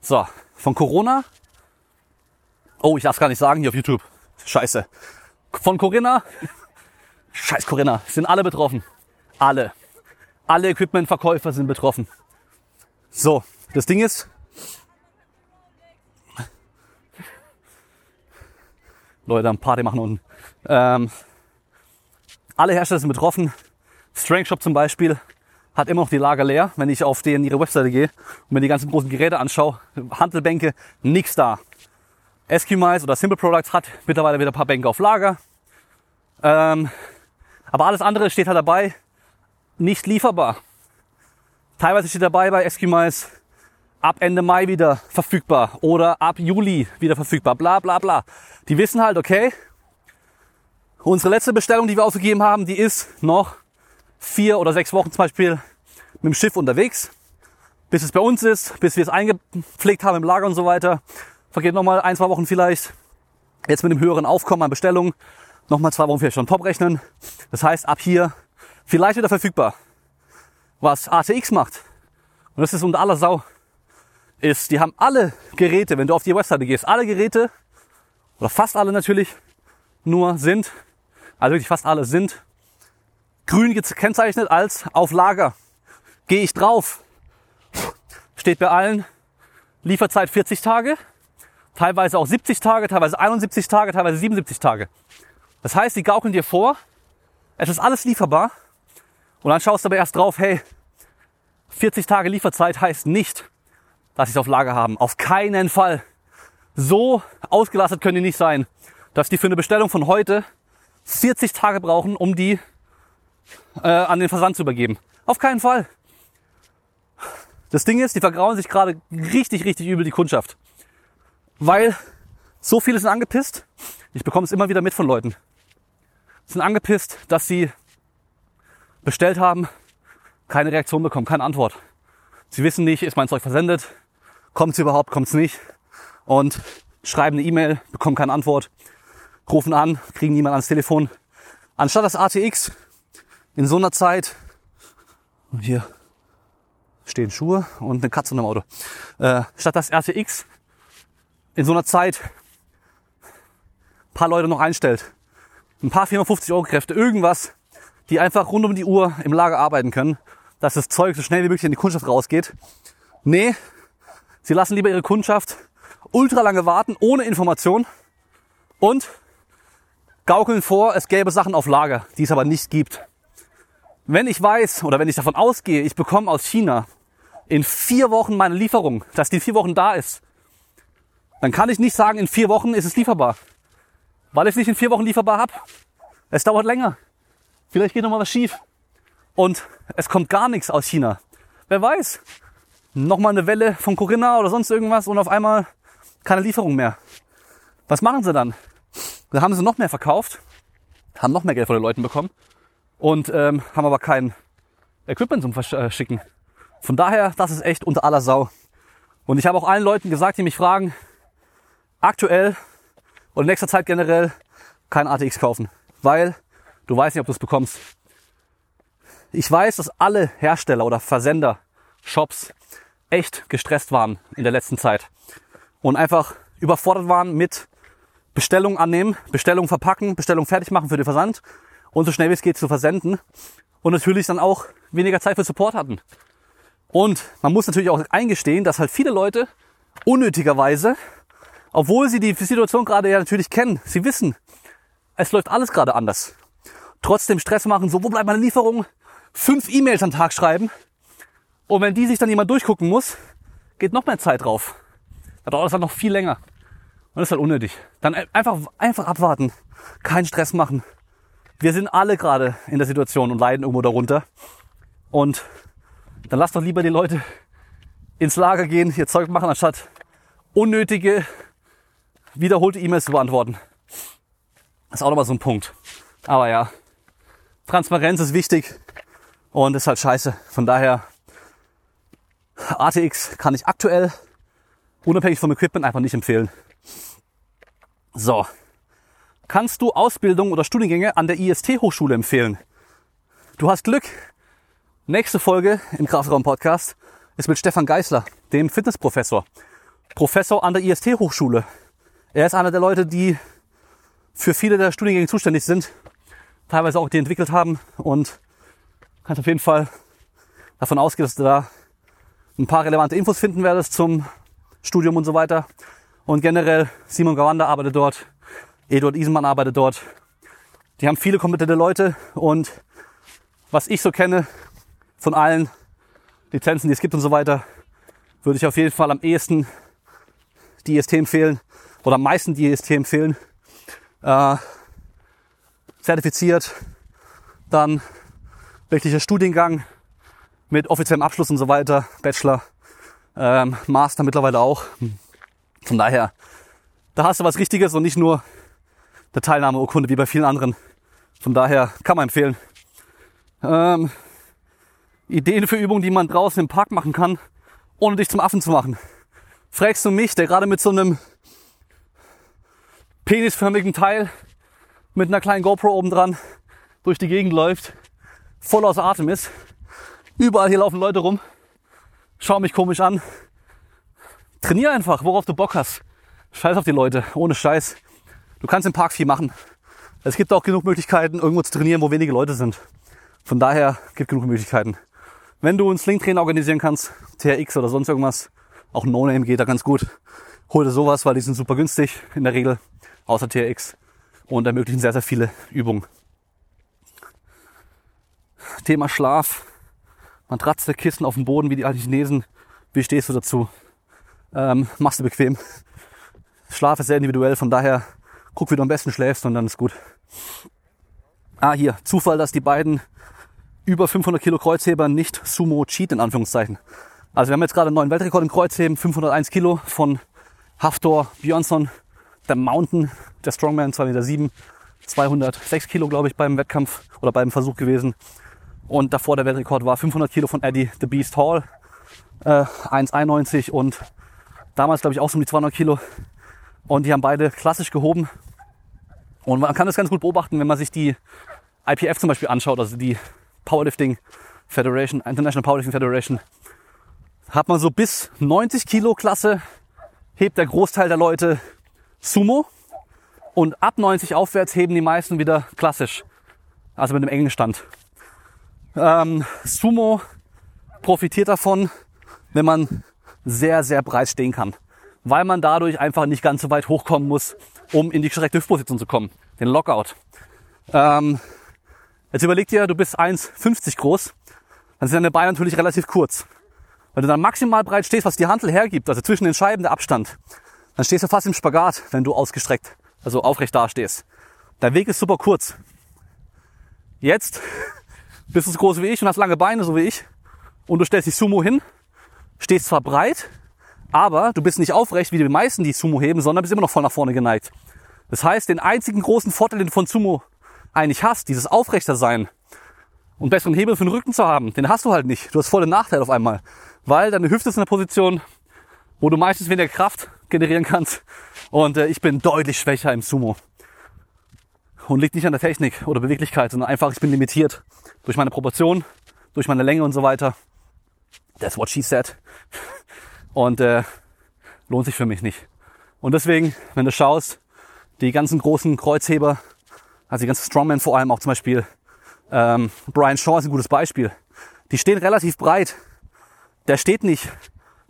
So, von Corona Oh, ich darf gar nicht sagen hier auf YouTube. Scheiße. Von Corinna. Scheiß Corinna. Sind alle betroffen. Alle. Alle Equipmentverkäufer sind betroffen. So, das Ding ist, Leute am Party machen unten. Ähm, alle Hersteller sind betroffen. Strength Shop zum Beispiel hat immer noch die Lager leer, wenn ich auf denen ihre Webseite gehe und mir die ganzen großen Geräte anschaue. Handelbänke, nichts da. Esquimize oder Simple Products hat mittlerweile wieder ein paar Bänke auf Lager. Ähm, aber alles andere steht halt dabei, nicht lieferbar. Teilweise steht dabei bei Esquimize ab Ende Mai wieder verfügbar oder ab Juli wieder verfügbar, bla bla bla. Die wissen halt, okay, unsere letzte Bestellung, die wir ausgegeben haben, die ist noch vier oder sechs Wochen zum Beispiel mit dem Schiff unterwegs, bis es bei uns ist, bis wir es eingepflegt haben im Lager und so weiter. Vergeht nochmal ein, zwei Wochen vielleicht. Jetzt mit dem höheren Aufkommen an Bestellungen nochmal zwei Wochen vielleicht schon top rechnen. Das heißt, ab hier vielleicht wieder verfügbar. Was ATX macht, und das ist unter aller Sau, ist, die haben alle Geräte, wenn du auf die Webseite gehst, alle Geräte, oder fast alle natürlich, nur sind, also wirklich fast alle sind, grün gekennzeichnet als auf Lager. Gehe ich drauf, steht bei allen Lieferzeit 40 Tage, teilweise auch 70 Tage, teilweise 71 Tage, teilweise 77 Tage. Das heißt, die gaukeln dir vor, es ist alles lieferbar und dann schaust du aber erst drauf, hey, 40 Tage Lieferzeit heißt nicht, dass sie es auf Lager haben. Auf keinen Fall. So ausgelastet können die nicht sein, dass die für eine Bestellung von heute 40 Tage brauchen, um die äh, an den Versand zu übergeben. Auf keinen Fall. Das Ding ist, die vergrauen sich gerade richtig, richtig übel die Kundschaft. Weil so viele sind angepisst. Ich bekomme es immer wieder mit von Leuten. Sind angepisst, dass sie bestellt haben, keine Reaktion bekommen, keine Antwort. Sie wissen nicht, ist mein Zeug versendet? Kommt es überhaupt, kommt es nicht? Und schreiben eine E-Mail, bekommen keine Antwort, rufen an, kriegen niemand ans Telefon. Anstatt das ATX in so einer Zeit, hier stehen Schuhe und eine Katze im Auto, äh, statt das RTX in so einer Zeit ein paar Leute noch einstellt, ein paar 450 Euro Kräfte, irgendwas, die einfach rund um die Uhr im Lager arbeiten können, dass das Zeug so schnell wie möglich in die Kundschaft rausgeht. Nee, sie lassen lieber ihre Kundschaft ultra lange warten, ohne Information und gaukeln vor, es gäbe Sachen auf Lager, die es aber nicht gibt. Wenn ich weiß oder wenn ich davon ausgehe, ich bekomme aus China in vier Wochen meine Lieferung, dass die in vier Wochen da ist, dann kann ich nicht sagen, in vier Wochen ist es lieferbar. Weil ich es nicht in vier Wochen lieferbar habe. Es dauert länger. Vielleicht geht noch mal was schief. Und es kommt gar nichts aus China. Wer weiß. Nochmal eine Welle von Corinna oder sonst irgendwas und auf einmal keine Lieferung mehr. Was machen sie dann? Dann haben sie noch mehr verkauft, haben noch mehr Geld von den Leuten bekommen und ähm, haben aber kein Equipment zum Verschicken. Von daher, das ist echt unter aller Sau. Und ich habe auch allen Leuten gesagt, die mich fragen, aktuell oder in nächster Zeit generell kein ATX kaufen, weil du weißt nicht, ob du es bekommst. Ich weiß, dass alle Hersteller oder Versender, Shops echt gestresst waren in der letzten Zeit und einfach überfordert waren mit Bestellung annehmen, Bestellung verpacken, Bestellung fertig machen für den Versand und so schnell wie es geht zu versenden und natürlich dann auch weniger Zeit für Support hatten. Und man muss natürlich auch eingestehen, dass halt viele Leute unnötigerweise, obwohl sie die Situation gerade ja natürlich kennen, sie wissen, es läuft alles gerade anders. Trotzdem Stress machen, so, wo bleibt meine Lieferung? Fünf E-Mails am Tag schreiben. Und wenn die sich dann jemand durchgucken muss, geht noch mehr Zeit drauf. Da dauert es dann noch viel länger. Und das ist halt unnötig. Dann einfach, einfach abwarten. Keinen Stress machen wir sind alle gerade in der Situation und leiden irgendwo darunter. Und dann lasst doch lieber die Leute ins Lager gehen, ihr Zeug machen, anstatt unnötige, wiederholte E-Mails zu beantworten. Das ist auch nochmal so ein Punkt. Aber ja, Transparenz ist wichtig und ist halt scheiße. Von daher, ATX kann ich aktuell, unabhängig vom Equipment, einfach nicht empfehlen. So, kannst du Ausbildung oder Studiengänge an der IST-Hochschule empfehlen. Du hast Glück. Nächste Folge im Kraftraum-Podcast ist mit Stefan Geisler, dem Fitnessprofessor. Professor an der IST-Hochschule Er ist einer der Leute, die für viele der Studiengänge zuständig sind, teilweise auch die entwickelt haben und kannst auf jeden Fall davon ausgehen, dass du da ein paar relevante Infos finden werdest zum Studium und so weiter. Und generell Simon Gawanda arbeitet dort, Eduard Isenmann arbeitet dort. Die haben viele kompetente Leute und was ich so kenne von allen Lizenzen, die es gibt und so weiter, würde ich auf jeden Fall am ehesten die IST empfehlen oder am meisten die IST empfehlen. Äh, zertifiziert, dann wirklicher Studiengang mit offiziellem Abschluss und so weiter, Bachelor, ähm, Master mittlerweile auch. Von daher, da hast du was Richtiges und nicht nur eine Teilnahmeurkunde wie bei vielen anderen. Von daher kann man empfehlen. Ähm, Ideen für Übungen, die man draußen im Park machen kann, ohne dich zum Affen zu machen. Fragst du mich, der gerade mit so einem penisförmigen Teil mit einer kleinen GoPro oben dran durch die Gegend läuft, voll aus Atem ist. Überall hier laufen Leute rum, schau mich komisch an. Trainier einfach, worauf du Bock hast. Scheiß auf die Leute, ohne Scheiß. Du kannst im Park viel machen. Es gibt auch genug Möglichkeiten, irgendwo zu trainieren, wo wenige Leute sind. Von daher gibt genug Möglichkeiten. Wenn du ein Slingtraining organisieren kannst, TRX oder sonst irgendwas, auch No-Name geht da ganz gut. Hol dir sowas, weil die sind super günstig in der Regel, außer TRX und ermöglichen sehr, sehr viele Übungen. Thema Schlaf. Matratze, Kissen auf dem Boden wie die alten Chinesen. Wie stehst du dazu? Ähm, machst du bequem. Schlaf ist sehr individuell, von daher guck, wie du am besten schläfst und dann ist gut. Ah, hier, Zufall, dass die beiden über 500 Kilo Kreuzheber nicht Sumo Cheat in Anführungszeichen. Also wir haben jetzt gerade einen neuen Weltrekord im Kreuzheben, 501 Kilo von Haftor Björnsson, der Mountain, der Strongman, 2,7 Meter, 7, 206 Kilo, glaube ich, beim Wettkampf oder beim Versuch gewesen. Und davor der Weltrekord war 500 Kilo von Eddie the Beast Hall, äh, 1,91 und damals, glaube ich, auch so um die 200 Kilo. Und die haben beide klassisch gehoben. Und man kann das ganz gut beobachten, wenn man sich die IPF zum Beispiel anschaut, also die Powerlifting Federation, International Powerlifting Federation. Hat man so bis 90 Kilo Klasse, hebt der Großteil der Leute Sumo und ab 90 aufwärts heben die meisten wieder klassisch, also mit einem engen Stand. Ähm, Sumo profitiert davon, wenn man sehr, sehr breit stehen kann, weil man dadurch einfach nicht ganz so weit hochkommen muss, um in die gestreckte Hüftposition zu kommen, den Lockout. Ähm, jetzt überleg dir, du bist 1,50 groß, dann sind deine Beine natürlich relativ kurz. Wenn du dann maximal breit stehst, was die Handel hergibt, also zwischen den Scheiben der Abstand, dann stehst du fast im Spagat, wenn du ausgestreckt, also aufrecht dastehst. Dein Weg ist super kurz. Jetzt bist du so groß wie ich und hast lange Beine, so wie ich, und du stellst dich Sumo hin, stehst zwar breit, aber du bist nicht aufrecht wie die meisten, die Sumo heben, sondern bist immer noch voll nach vorne geneigt. Das heißt, den einzigen großen Vorteil, den du von Sumo eigentlich hast, dieses Aufrechter sein und besseren Hebel für den Rücken zu haben, den hast du halt nicht. Du hast voll den Nachteil auf einmal, weil deine Hüfte ist in der Position, wo du meistens weniger Kraft generieren kannst. Und äh, ich bin deutlich schwächer im Sumo. Und liegt nicht an der Technik oder Beweglichkeit, sondern einfach, ich bin limitiert durch meine Proportion, durch meine Länge und so weiter. That's what she said. Und äh, lohnt sich für mich nicht. Und deswegen, wenn du schaust, die ganzen großen Kreuzheber, also die ganzen Strongmen vor allem, auch zum Beispiel ähm, Brian Shaw ist ein gutes Beispiel. Die stehen relativ breit. Der steht nicht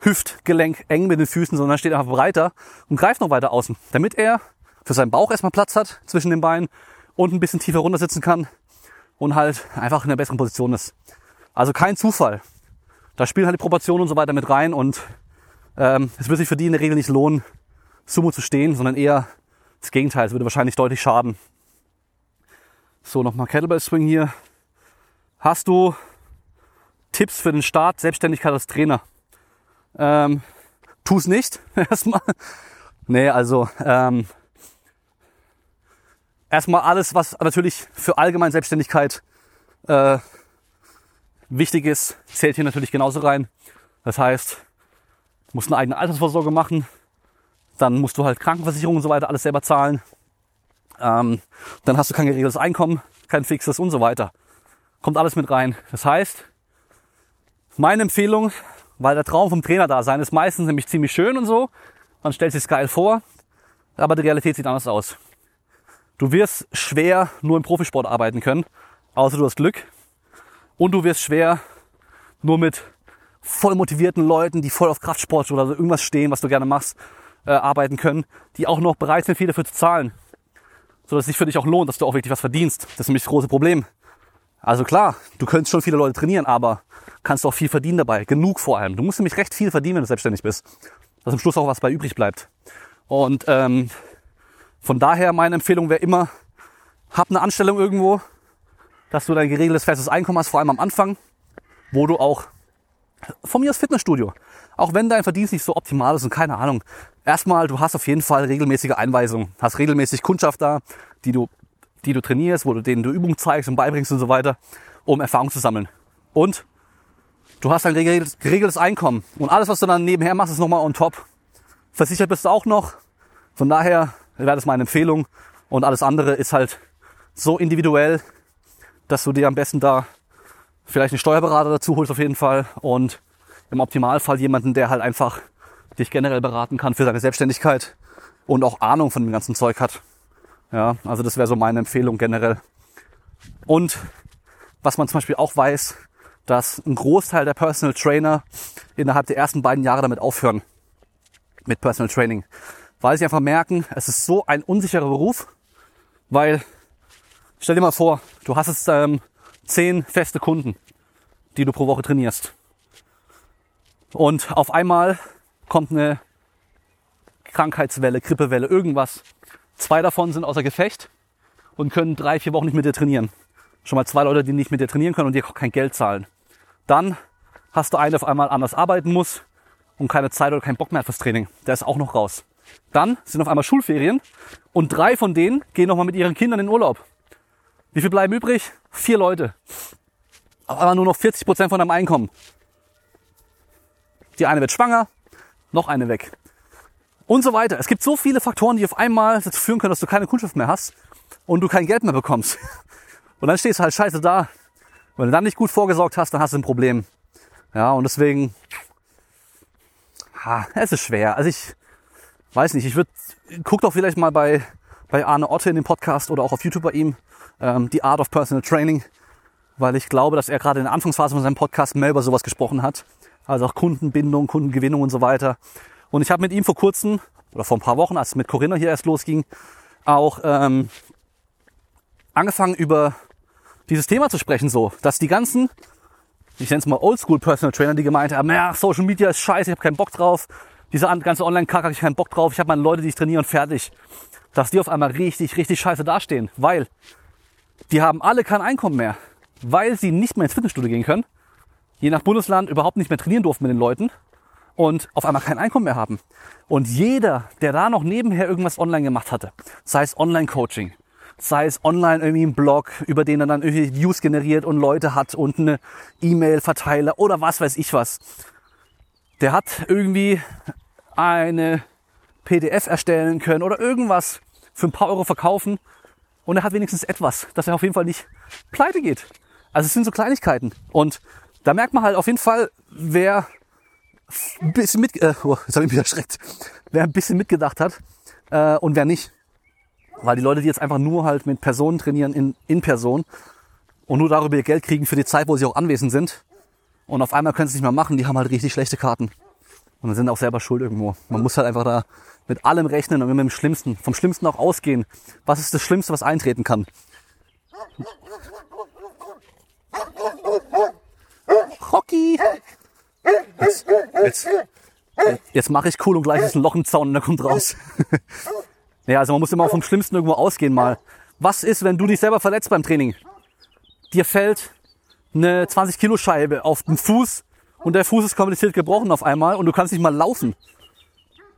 Hüftgelenk eng mit den Füßen, sondern steht einfach breiter und greift noch weiter außen, damit er für seinen Bauch erstmal Platz hat zwischen den Beinen und ein bisschen tiefer runter sitzen kann und halt einfach in einer besseren Position ist. Also kein Zufall. Da spielen halt die Proportionen und so weiter mit rein und ähm, es wird sich für die in der Regel nicht lohnen, Sumo zu stehen, sondern eher das Gegenteil. Es würde wahrscheinlich deutlich schaden. So, nochmal Kettlebell Swing hier. Hast du Tipps für den Start, Selbstständigkeit als Trainer? Ähm, tu es nicht, erstmal. Nee, also ähm, erstmal alles, was natürlich für allgemeine Selbstständigkeit äh, wichtig ist, zählt hier natürlich genauso rein. Das heißt, du musst eine eigene Altersvorsorge machen, dann musst du halt Krankenversicherung und so weiter alles selber zahlen. Ähm, dann hast du kein geregeltes Einkommen, kein fixes und so weiter. Kommt alles mit rein. Das heißt, meine Empfehlung, weil der Traum vom Trainer da sein ist meistens nämlich ziemlich schön und so, man stellt sich geil vor, Aber die Realität sieht anders aus. Du wirst schwer nur im Profisport arbeiten können, außer du hast Glück. Und du wirst schwer nur mit voll motivierten Leuten, die voll auf Kraftsport oder irgendwas stehen, was du gerne machst, äh, arbeiten können, die auch noch bereit sind, viel dafür zu zahlen. So dass es sich für dich auch lohnt, dass du auch wirklich was verdienst. Das ist nämlich das große Problem. Also klar, du könntest schon viele Leute trainieren, aber kannst auch viel verdienen dabei. Genug vor allem. Du musst nämlich recht viel verdienen, wenn du selbstständig bist. Dass am Schluss auch was bei übrig bleibt. Und ähm, von daher meine Empfehlung wäre immer, hab eine Anstellung irgendwo, dass du dein geregeltes festes Einkommen hast, vor allem am Anfang, wo du auch von mir aus Fitnessstudio. Auch wenn dein Verdienst nicht so optimal ist und keine Ahnung. Erstmal, du hast auf jeden Fall regelmäßige Einweisungen, hast regelmäßig Kundschaft da, die du, die du trainierst, wo du denen du Übungen zeigst und beibringst und so weiter, um Erfahrung zu sammeln. Und du hast ein geregeltes, geregeltes Einkommen. Und alles, was du dann nebenher machst, ist nochmal on top. Versichert bist du auch noch. Von daher wäre das meine Empfehlung. Und alles andere ist halt so individuell, dass du dir am besten da vielleicht einen Steuerberater dazu holst auf jeden Fall und im Optimalfall jemanden, der halt einfach dich generell beraten kann für seine Selbstständigkeit und auch Ahnung von dem ganzen Zeug hat. Ja, also das wäre so meine Empfehlung generell. Und was man zum Beispiel auch weiß, dass ein Großteil der Personal Trainer innerhalb der ersten beiden Jahre damit aufhören mit Personal Training, weil sie einfach merken, es ist so ein unsicherer Beruf, weil stell dir mal vor, du hast jetzt ähm, zehn feste Kunden, die du pro Woche trainierst. Und auf einmal kommt eine Krankheitswelle, Grippewelle, irgendwas. Zwei davon sind außer Gefecht und können drei, vier Wochen nicht mit dir trainieren. Schon mal zwei Leute, die nicht mit dir trainieren können und dir kein Geld zahlen. Dann hast du einen, der auf einmal anders arbeiten muss und keine Zeit oder keinen Bock mehr fürs Training. Der ist auch noch raus. Dann sind auf einmal Schulferien und drei von denen gehen nochmal mit ihren Kindern in Urlaub. Wie viel bleiben übrig? Vier Leute. Aber nur noch 40 Prozent von deinem Einkommen. Die eine wird schwanger, noch eine weg. Und so weiter. Es gibt so viele Faktoren, die auf einmal dazu führen können, dass du keine Kundschaft mehr hast und du kein Geld mehr bekommst. Und dann stehst du halt scheiße da. Wenn du dann nicht gut vorgesorgt hast, dann hast du ein Problem. Ja, und deswegen, ha, es ist schwer. Also ich weiß nicht, ich würde, guck doch vielleicht mal bei, bei Arne Otte in dem Podcast oder auch auf YouTube bei ihm, ähm, die Art of Personal Training, weil ich glaube, dass er gerade in der Anfangsphase von seinem Podcast mehr über sowas gesprochen hat. Also auch Kundenbindung, Kundengewinnung und so weiter. Und ich habe mit ihm vor kurzem, oder vor ein paar Wochen, als es mit Corinna hier erst losging, auch ähm, angefangen über dieses Thema zu sprechen, so, dass die ganzen, ich nenne es mal Oldschool Personal Trainer, die gemeint haben, ja, Social Media ist scheiße, ich habe keinen Bock drauf, diese ganze Online-Kack habe ich keinen Bock drauf, ich habe meine Leute, die ich trainiere und fertig. Dass die auf einmal richtig, richtig scheiße dastehen, weil die haben alle kein Einkommen mehr, weil sie nicht mehr ins Fitnessstudio gehen können, je nach Bundesland überhaupt nicht mehr trainieren durften mit den Leuten und auf einmal kein Einkommen mehr haben. Und jeder, der da noch nebenher irgendwas online gemacht hatte, sei es Online-Coaching, sei es online irgendwie ein Blog, über den er dann irgendwie Views generiert und Leute hat und eine E-Mail-Verteiler oder was weiß ich was, der hat irgendwie eine PDF erstellen können oder irgendwas für ein paar Euro verkaufen und er hat wenigstens etwas, dass er auf jeden Fall nicht pleite geht. Also es sind so Kleinigkeiten. Und da merkt man halt auf jeden Fall, wer ein bisschen mit, äh, oh, jetzt habe ich mich erschreckt, wer ein bisschen mitgedacht hat äh, und wer nicht. Weil die Leute, die jetzt einfach nur halt mit Personen trainieren in, in Person und nur darüber ihr Geld kriegen für die Zeit, wo sie auch anwesend sind und auf einmal können sie es nicht mehr machen, die haben halt richtig schlechte Karten. Und sind auch selber schuld irgendwo. Man muss halt einfach da mit allem rechnen und mit dem Schlimmsten, vom Schlimmsten auch ausgehen. Was ist das Schlimmste, was eintreten kann? Rocky! Jetzt, jetzt, jetzt mache ich cool und gleich ist ein Loch im Zaun und der kommt raus. ja, also man muss immer vom Schlimmsten irgendwo ausgehen mal. Was ist, wenn du dich selber verletzt beim Training? Dir fällt eine 20 Kilo Scheibe auf den Fuß und der Fuß ist kompliziert gebrochen auf einmal und du kannst nicht mal laufen.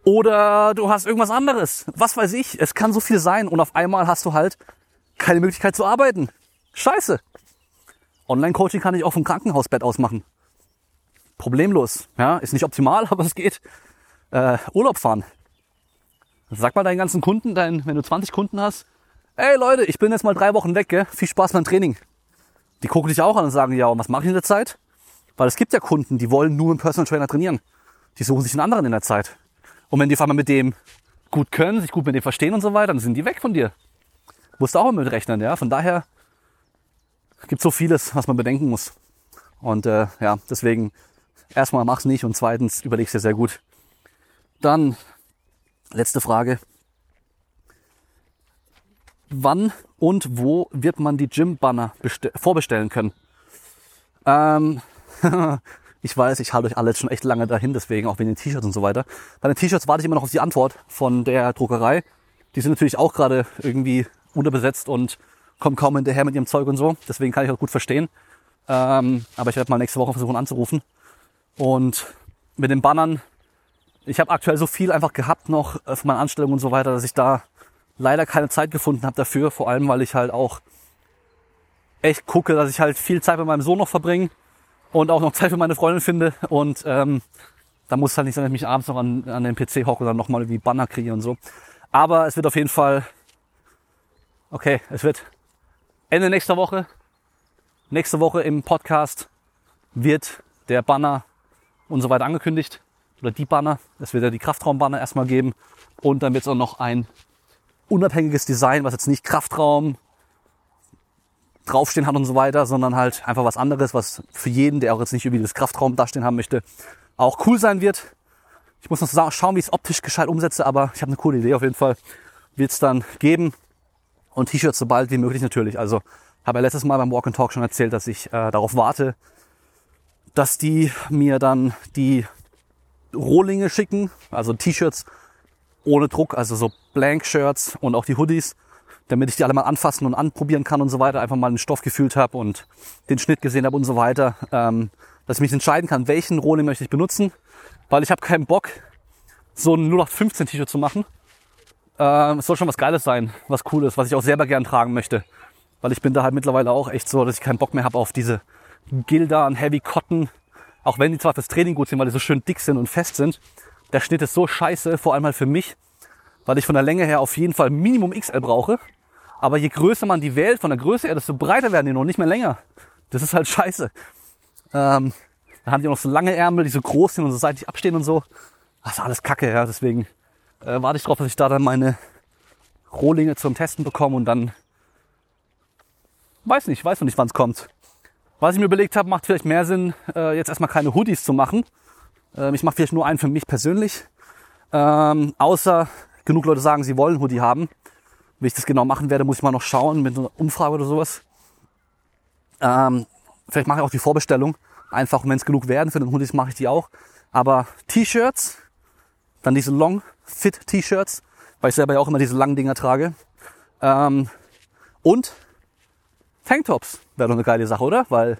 Oder du hast irgendwas anderes. Was weiß ich. Es kann so viel sein. Und auf einmal hast du halt keine Möglichkeit zu arbeiten. Scheiße. Online-Coaching kann ich auch vom Krankenhausbett aus machen. Problemlos. Ja, ist nicht optimal, aber es geht. Äh, Urlaub fahren. Sag mal deinen ganzen Kunden, dein, wenn du 20 Kunden hast, ey Leute, ich bin jetzt mal drei Wochen weg, gell? viel Spaß beim Training. Die gucken dich auch an und sagen, ja, und was mache ich in der Zeit? Weil es gibt ja Kunden, die wollen nur einen Personal Trainer trainieren. Die suchen sich einen anderen in der Zeit. Und wenn die auf einmal mit dem gut können, sich gut mit dem verstehen und so weiter, dann sind die weg von dir. Musst du auch mit rechnen, ja. Von daher gibt so vieles, was man bedenken muss. Und äh, ja, deswegen erstmal mach's nicht und zweitens überleg's dir sehr gut. Dann letzte Frage. Wann und wo wird man die Gym-Banner vorbestellen können? Ähm, ich weiß, ich halte euch alle jetzt schon echt lange dahin, deswegen auch wegen den T-Shirts und so weiter. Bei den T-Shirts warte ich immer noch auf die Antwort von der Druckerei. Die sind natürlich auch gerade irgendwie unterbesetzt und kommen kaum hinterher mit ihrem Zeug und so. Deswegen kann ich auch gut verstehen. Ähm, aber ich werde mal nächste Woche versuchen anzurufen. Und mit den Bannern, ich habe aktuell so viel einfach gehabt noch äh, von meiner Anstellung und so weiter, dass ich da leider keine Zeit gefunden habe dafür. Vor allem, weil ich halt auch echt gucke, dass ich halt viel Zeit mit meinem Sohn noch verbringe und auch noch Zeit für meine Freundin finde. Und ähm, da muss halt nicht sein, dass ich mich abends noch an, an den PC hocke und dann nochmal irgendwie Banner kriege und so. Aber es wird auf jeden Fall, okay, es wird Ende nächster Woche, nächste Woche im Podcast wird der Banner und so weiter angekündigt. Oder die Banner. Es wird ja die Kraftraumbanner erstmal geben. Und dann wird es auch noch ein unabhängiges Design, was jetzt nicht Kraftraum draufstehen hat und so weiter, sondern halt einfach was anderes, was für jeden, der auch jetzt nicht irgendwie das Kraftraum dastehen haben möchte, auch cool sein wird. Ich muss noch schauen, wie ich es optisch gescheit umsetze, aber ich habe eine coole Idee auf jeden Fall. Wird es dann geben. Und T-Shirts so bald wie möglich natürlich. Also habe ja letztes Mal beim Walk and Talk schon erzählt, dass ich äh, darauf warte, dass die mir dann die Rohlinge schicken, also T-Shirts ohne Druck, also so Blank-Shirts und auch die Hoodies, damit ich die alle mal anfassen und anprobieren kann und so weiter, einfach mal den Stoff gefühlt habe und den Schnitt gesehen habe und so weiter, ähm, dass ich mich entscheiden kann, welchen Rohling möchte ich benutzen, weil ich habe keinen Bock, so ein 0815 T-Shirt zu machen, äh, es soll schon was Geiles sein, was Cooles, was ich auch selber gern tragen möchte. Weil ich bin da halt mittlerweile auch echt so, dass ich keinen Bock mehr habe auf diese Gilda und Heavy Cotton. Auch wenn die zwar fürs Training gut sind, weil die so schön dick sind und fest sind. Der Schnitt ist so scheiße, vor allem halt für mich, weil ich von der Länge her auf jeden Fall Minimum XL brauche. Aber je größer man die wählt, von der Größe her, desto breiter werden die noch, nicht mehr länger. Das ist halt scheiße. Ähm, da haben die auch noch so lange Ärmel, die so groß sind und so seitlich abstehen und so. Das ist alles Kacke, ja. Deswegen äh, warte ich darauf, dass ich da dann meine Rohlinge zum Testen bekomme und dann weiß nicht, weiß noch nicht, wann es kommt. Was ich mir überlegt habe, macht vielleicht mehr Sinn, äh, jetzt erstmal keine Hoodies zu machen. Ähm, ich mache vielleicht nur einen für mich persönlich. Ähm, außer genug Leute sagen, sie wollen Hoodie haben. Wie ich das genau machen werde, muss ich mal noch schauen mit einer Umfrage oder sowas. Ähm, vielleicht mache ich auch die Vorbestellung. Einfach, wenn es genug werden für den Hoodies, mache ich die auch. Aber T-Shirts, dann diese Long Fit T-Shirts, weil ich selber ja auch immer diese langen Dinger trage. Ähm, und Tanktops wäre doch eine geile Sache, oder? Weil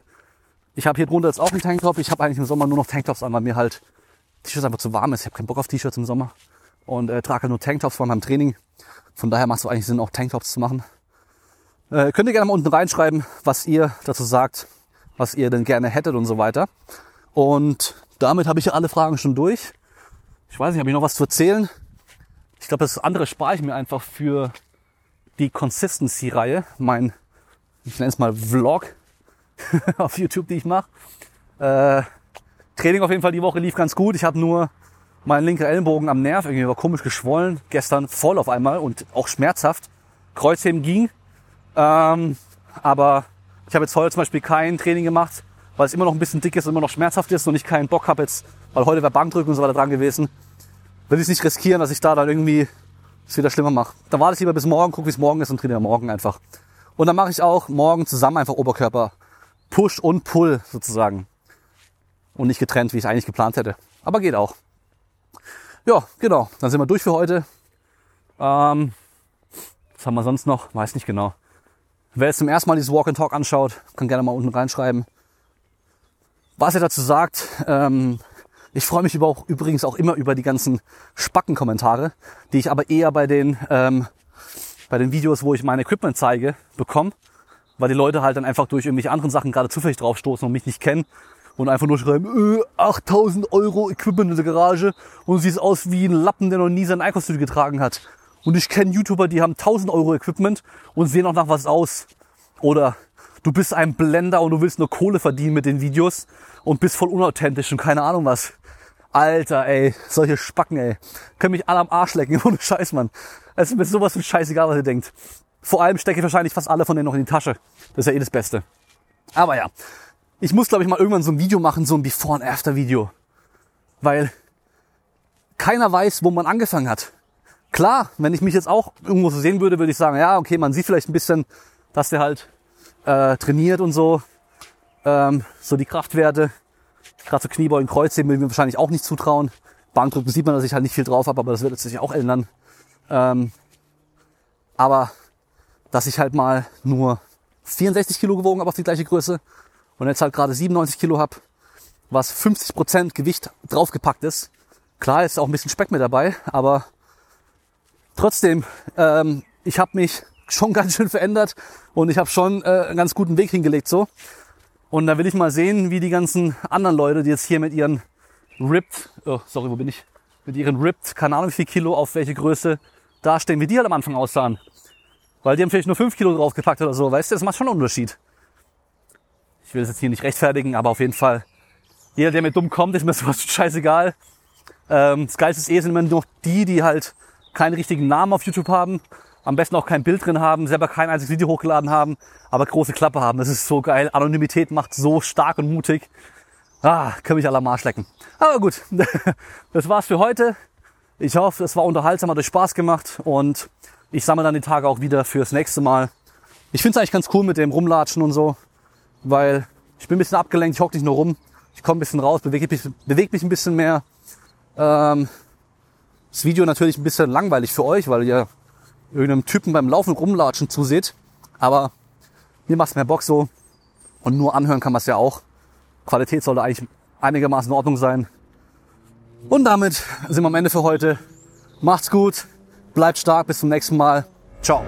ich habe hier drunter jetzt auch einen Tanktop. Ich habe eigentlich im Sommer nur noch Tanktops an, weil mir halt T-Shirts einfach zu warm ist. Ich habe keinen Bock auf T-Shirts im Sommer und äh, trage nur Tanktops vor meinem Training. Von daher macht es eigentlich Sinn, auch Tanktops zu machen. Äh, könnt ihr gerne mal unten reinschreiben, was ihr dazu sagt, was ihr denn gerne hättet und so weiter. Und damit habe ich ja alle Fragen schon durch. Ich weiß nicht, habe ich noch was zu erzählen? Ich glaube, das andere spare ich mir einfach für die Consistency-Reihe. Mein, ich nenne es mal Vlog auf YouTube, die ich mache. Äh, Training auf jeden Fall die Woche lief ganz gut. Ich habe nur meinen linken Ellenbogen am Nerv, irgendwie war komisch geschwollen. Gestern voll auf einmal und auch schmerzhaft. Kreuzheben ging. Ähm, aber ich habe jetzt heute zum Beispiel kein Training gemacht, weil es immer noch ein bisschen dick ist und immer noch schmerzhaft ist und ich keinen Bock habe jetzt, weil heute war Bankdrücken und so weiter dran gewesen, will ich nicht riskieren, dass ich da dann irgendwie es wieder schlimmer mache. Dann warte ich lieber bis morgen, guck wie es morgen ist und trainiere morgen einfach. Und dann mache ich auch morgen zusammen einfach Oberkörper Push und Pull sozusagen. Und nicht getrennt, wie ich eigentlich geplant hätte. Aber geht auch. Ja, genau. Dann sind wir durch für heute. Ähm, was haben wir sonst noch? Weiß nicht genau. Wer jetzt zum ersten Mal dieses Walk and Talk anschaut, kann gerne mal unten reinschreiben, was er dazu sagt. Ähm, ich freue mich über übrigens auch immer über die ganzen Spackenkommentare, die ich aber eher bei den, ähm, bei den Videos, wo ich mein Equipment zeige, bekomme, weil die Leute halt dann einfach durch irgendwelche anderen Sachen gerade zufällig draufstoßen und mich nicht kennen und einfach nur schreiben, äh, 8000 Euro Equipment in der Garage und siehst aus wie ein Lappen, der noch nie sein Einkaufstüte getragen hat. Und ich kenne YouTuber, die haben 1000 Euro Equipment und sehen auch nach was aus. Oder du bist ein Blender und du willst nur Kohle verdienen mit den Videos und bist voll unauthentisch und keine Ahnung was. Alter, ey, solche Spacken, ey. Können mich alle am Arsch lecken, ohne Scheiß, Mann. Es ist mir sowas von scheißegal, was ihr denkt. Vor allem stecke ich wahrscheinlich fast alle von denen noch in die Tasche. Das ist ja eh das Beste. Aber ja, ich muss, glaube ich, mal irgendwann so ein Video machen, so ein Before- and After-Video. Weil keiner weiß, wo man angefangen hat. Klar, wenn ich mich jetzt auch irgendwo so sehen würde, würde ich sagen, ja, okay, man sieht vielleicht ein bisschen, dass der halt äh, trainiert und so. Ähm, so die Kraftwerte. Gerade so Kniebeugen, Kreuzheben ich mir wahrscheinlich auch nicht zutrauen. Bankdrücken sieht man, dass ich halt nicht viel drauf habe, aber das wird sich auch ändern. Ähm, aber dass ich halt mal nur 64 Kilo gewogen habe auf die gleiche Größe und jetzt halt gerade 97 Kilo habe, was 50 Prozent Gewicht draufgepackt ist. Klar ist auch ein bisschen Speck mit dabei, aber trotzdem, ähm, ich habe mich schon ganz schön verändert und ich habe schon äh, einen ganz guten Weg hingelegt so. Und da will ich mal sehen, wie die ganzen anderen Leute, die jetzt hier mit ihren Ripped, oh, sorry, wo bin ich? Mit ihren Ripped, keine Ahnung wie viel Kilo, auf welche Größe dastehen, wie die halt am Anfang aussahen. Weil die haben vielleicht nur 5 Kilo draufgepackt oder so, weißt du, das macht schon einen Unterschied. Ich will das jetzt hier nicht rechtfertigen, aber auf jeden Fall, jeder, der mir dumm kommt, ist mir sowas scheißegal. Ähm, das Geilste ist eh sind immer noch die, die halt keinen richtigen Namen auf YouTube haben, am besten auch kein Bild drin haben, selber kein einziges Video hochgeladen haben, aber große Klappe haben. Das ist so geil. Anonymität macht so stark und mutig. Ah, können mich alle am Arsch lecken. Aber gut, das war's für heute. Ich hoffe, es war unterhaltsam, hat euch Spaß gemacht und ich sammle dann die Tage auch wieder fürs nächste Mal. Ich finde es eigentlich ganz cool mit dem Rumlatschen und so, weil ich bin ein bisschen abgelenkt, ich hocke nicht nur rum. Ich komme ein bisschen raus, bewege mich, beweg mich ein bisschen mehr. Ähm, das Video natürlich ein bisschen langweilig für euch, weil ihr irgendeinem Typen beim Laufen Rumlatschen zuseht. Aber mir macht's mehr Bock so. Und nur anhören kann man es ja auch. Qualität sollte eigentlich einigermaßen in Ordnung sein. Und damit sind wir am Ende für heute. Macht's gut, bleibt stark, bis zum nächsten Mal. Ciao.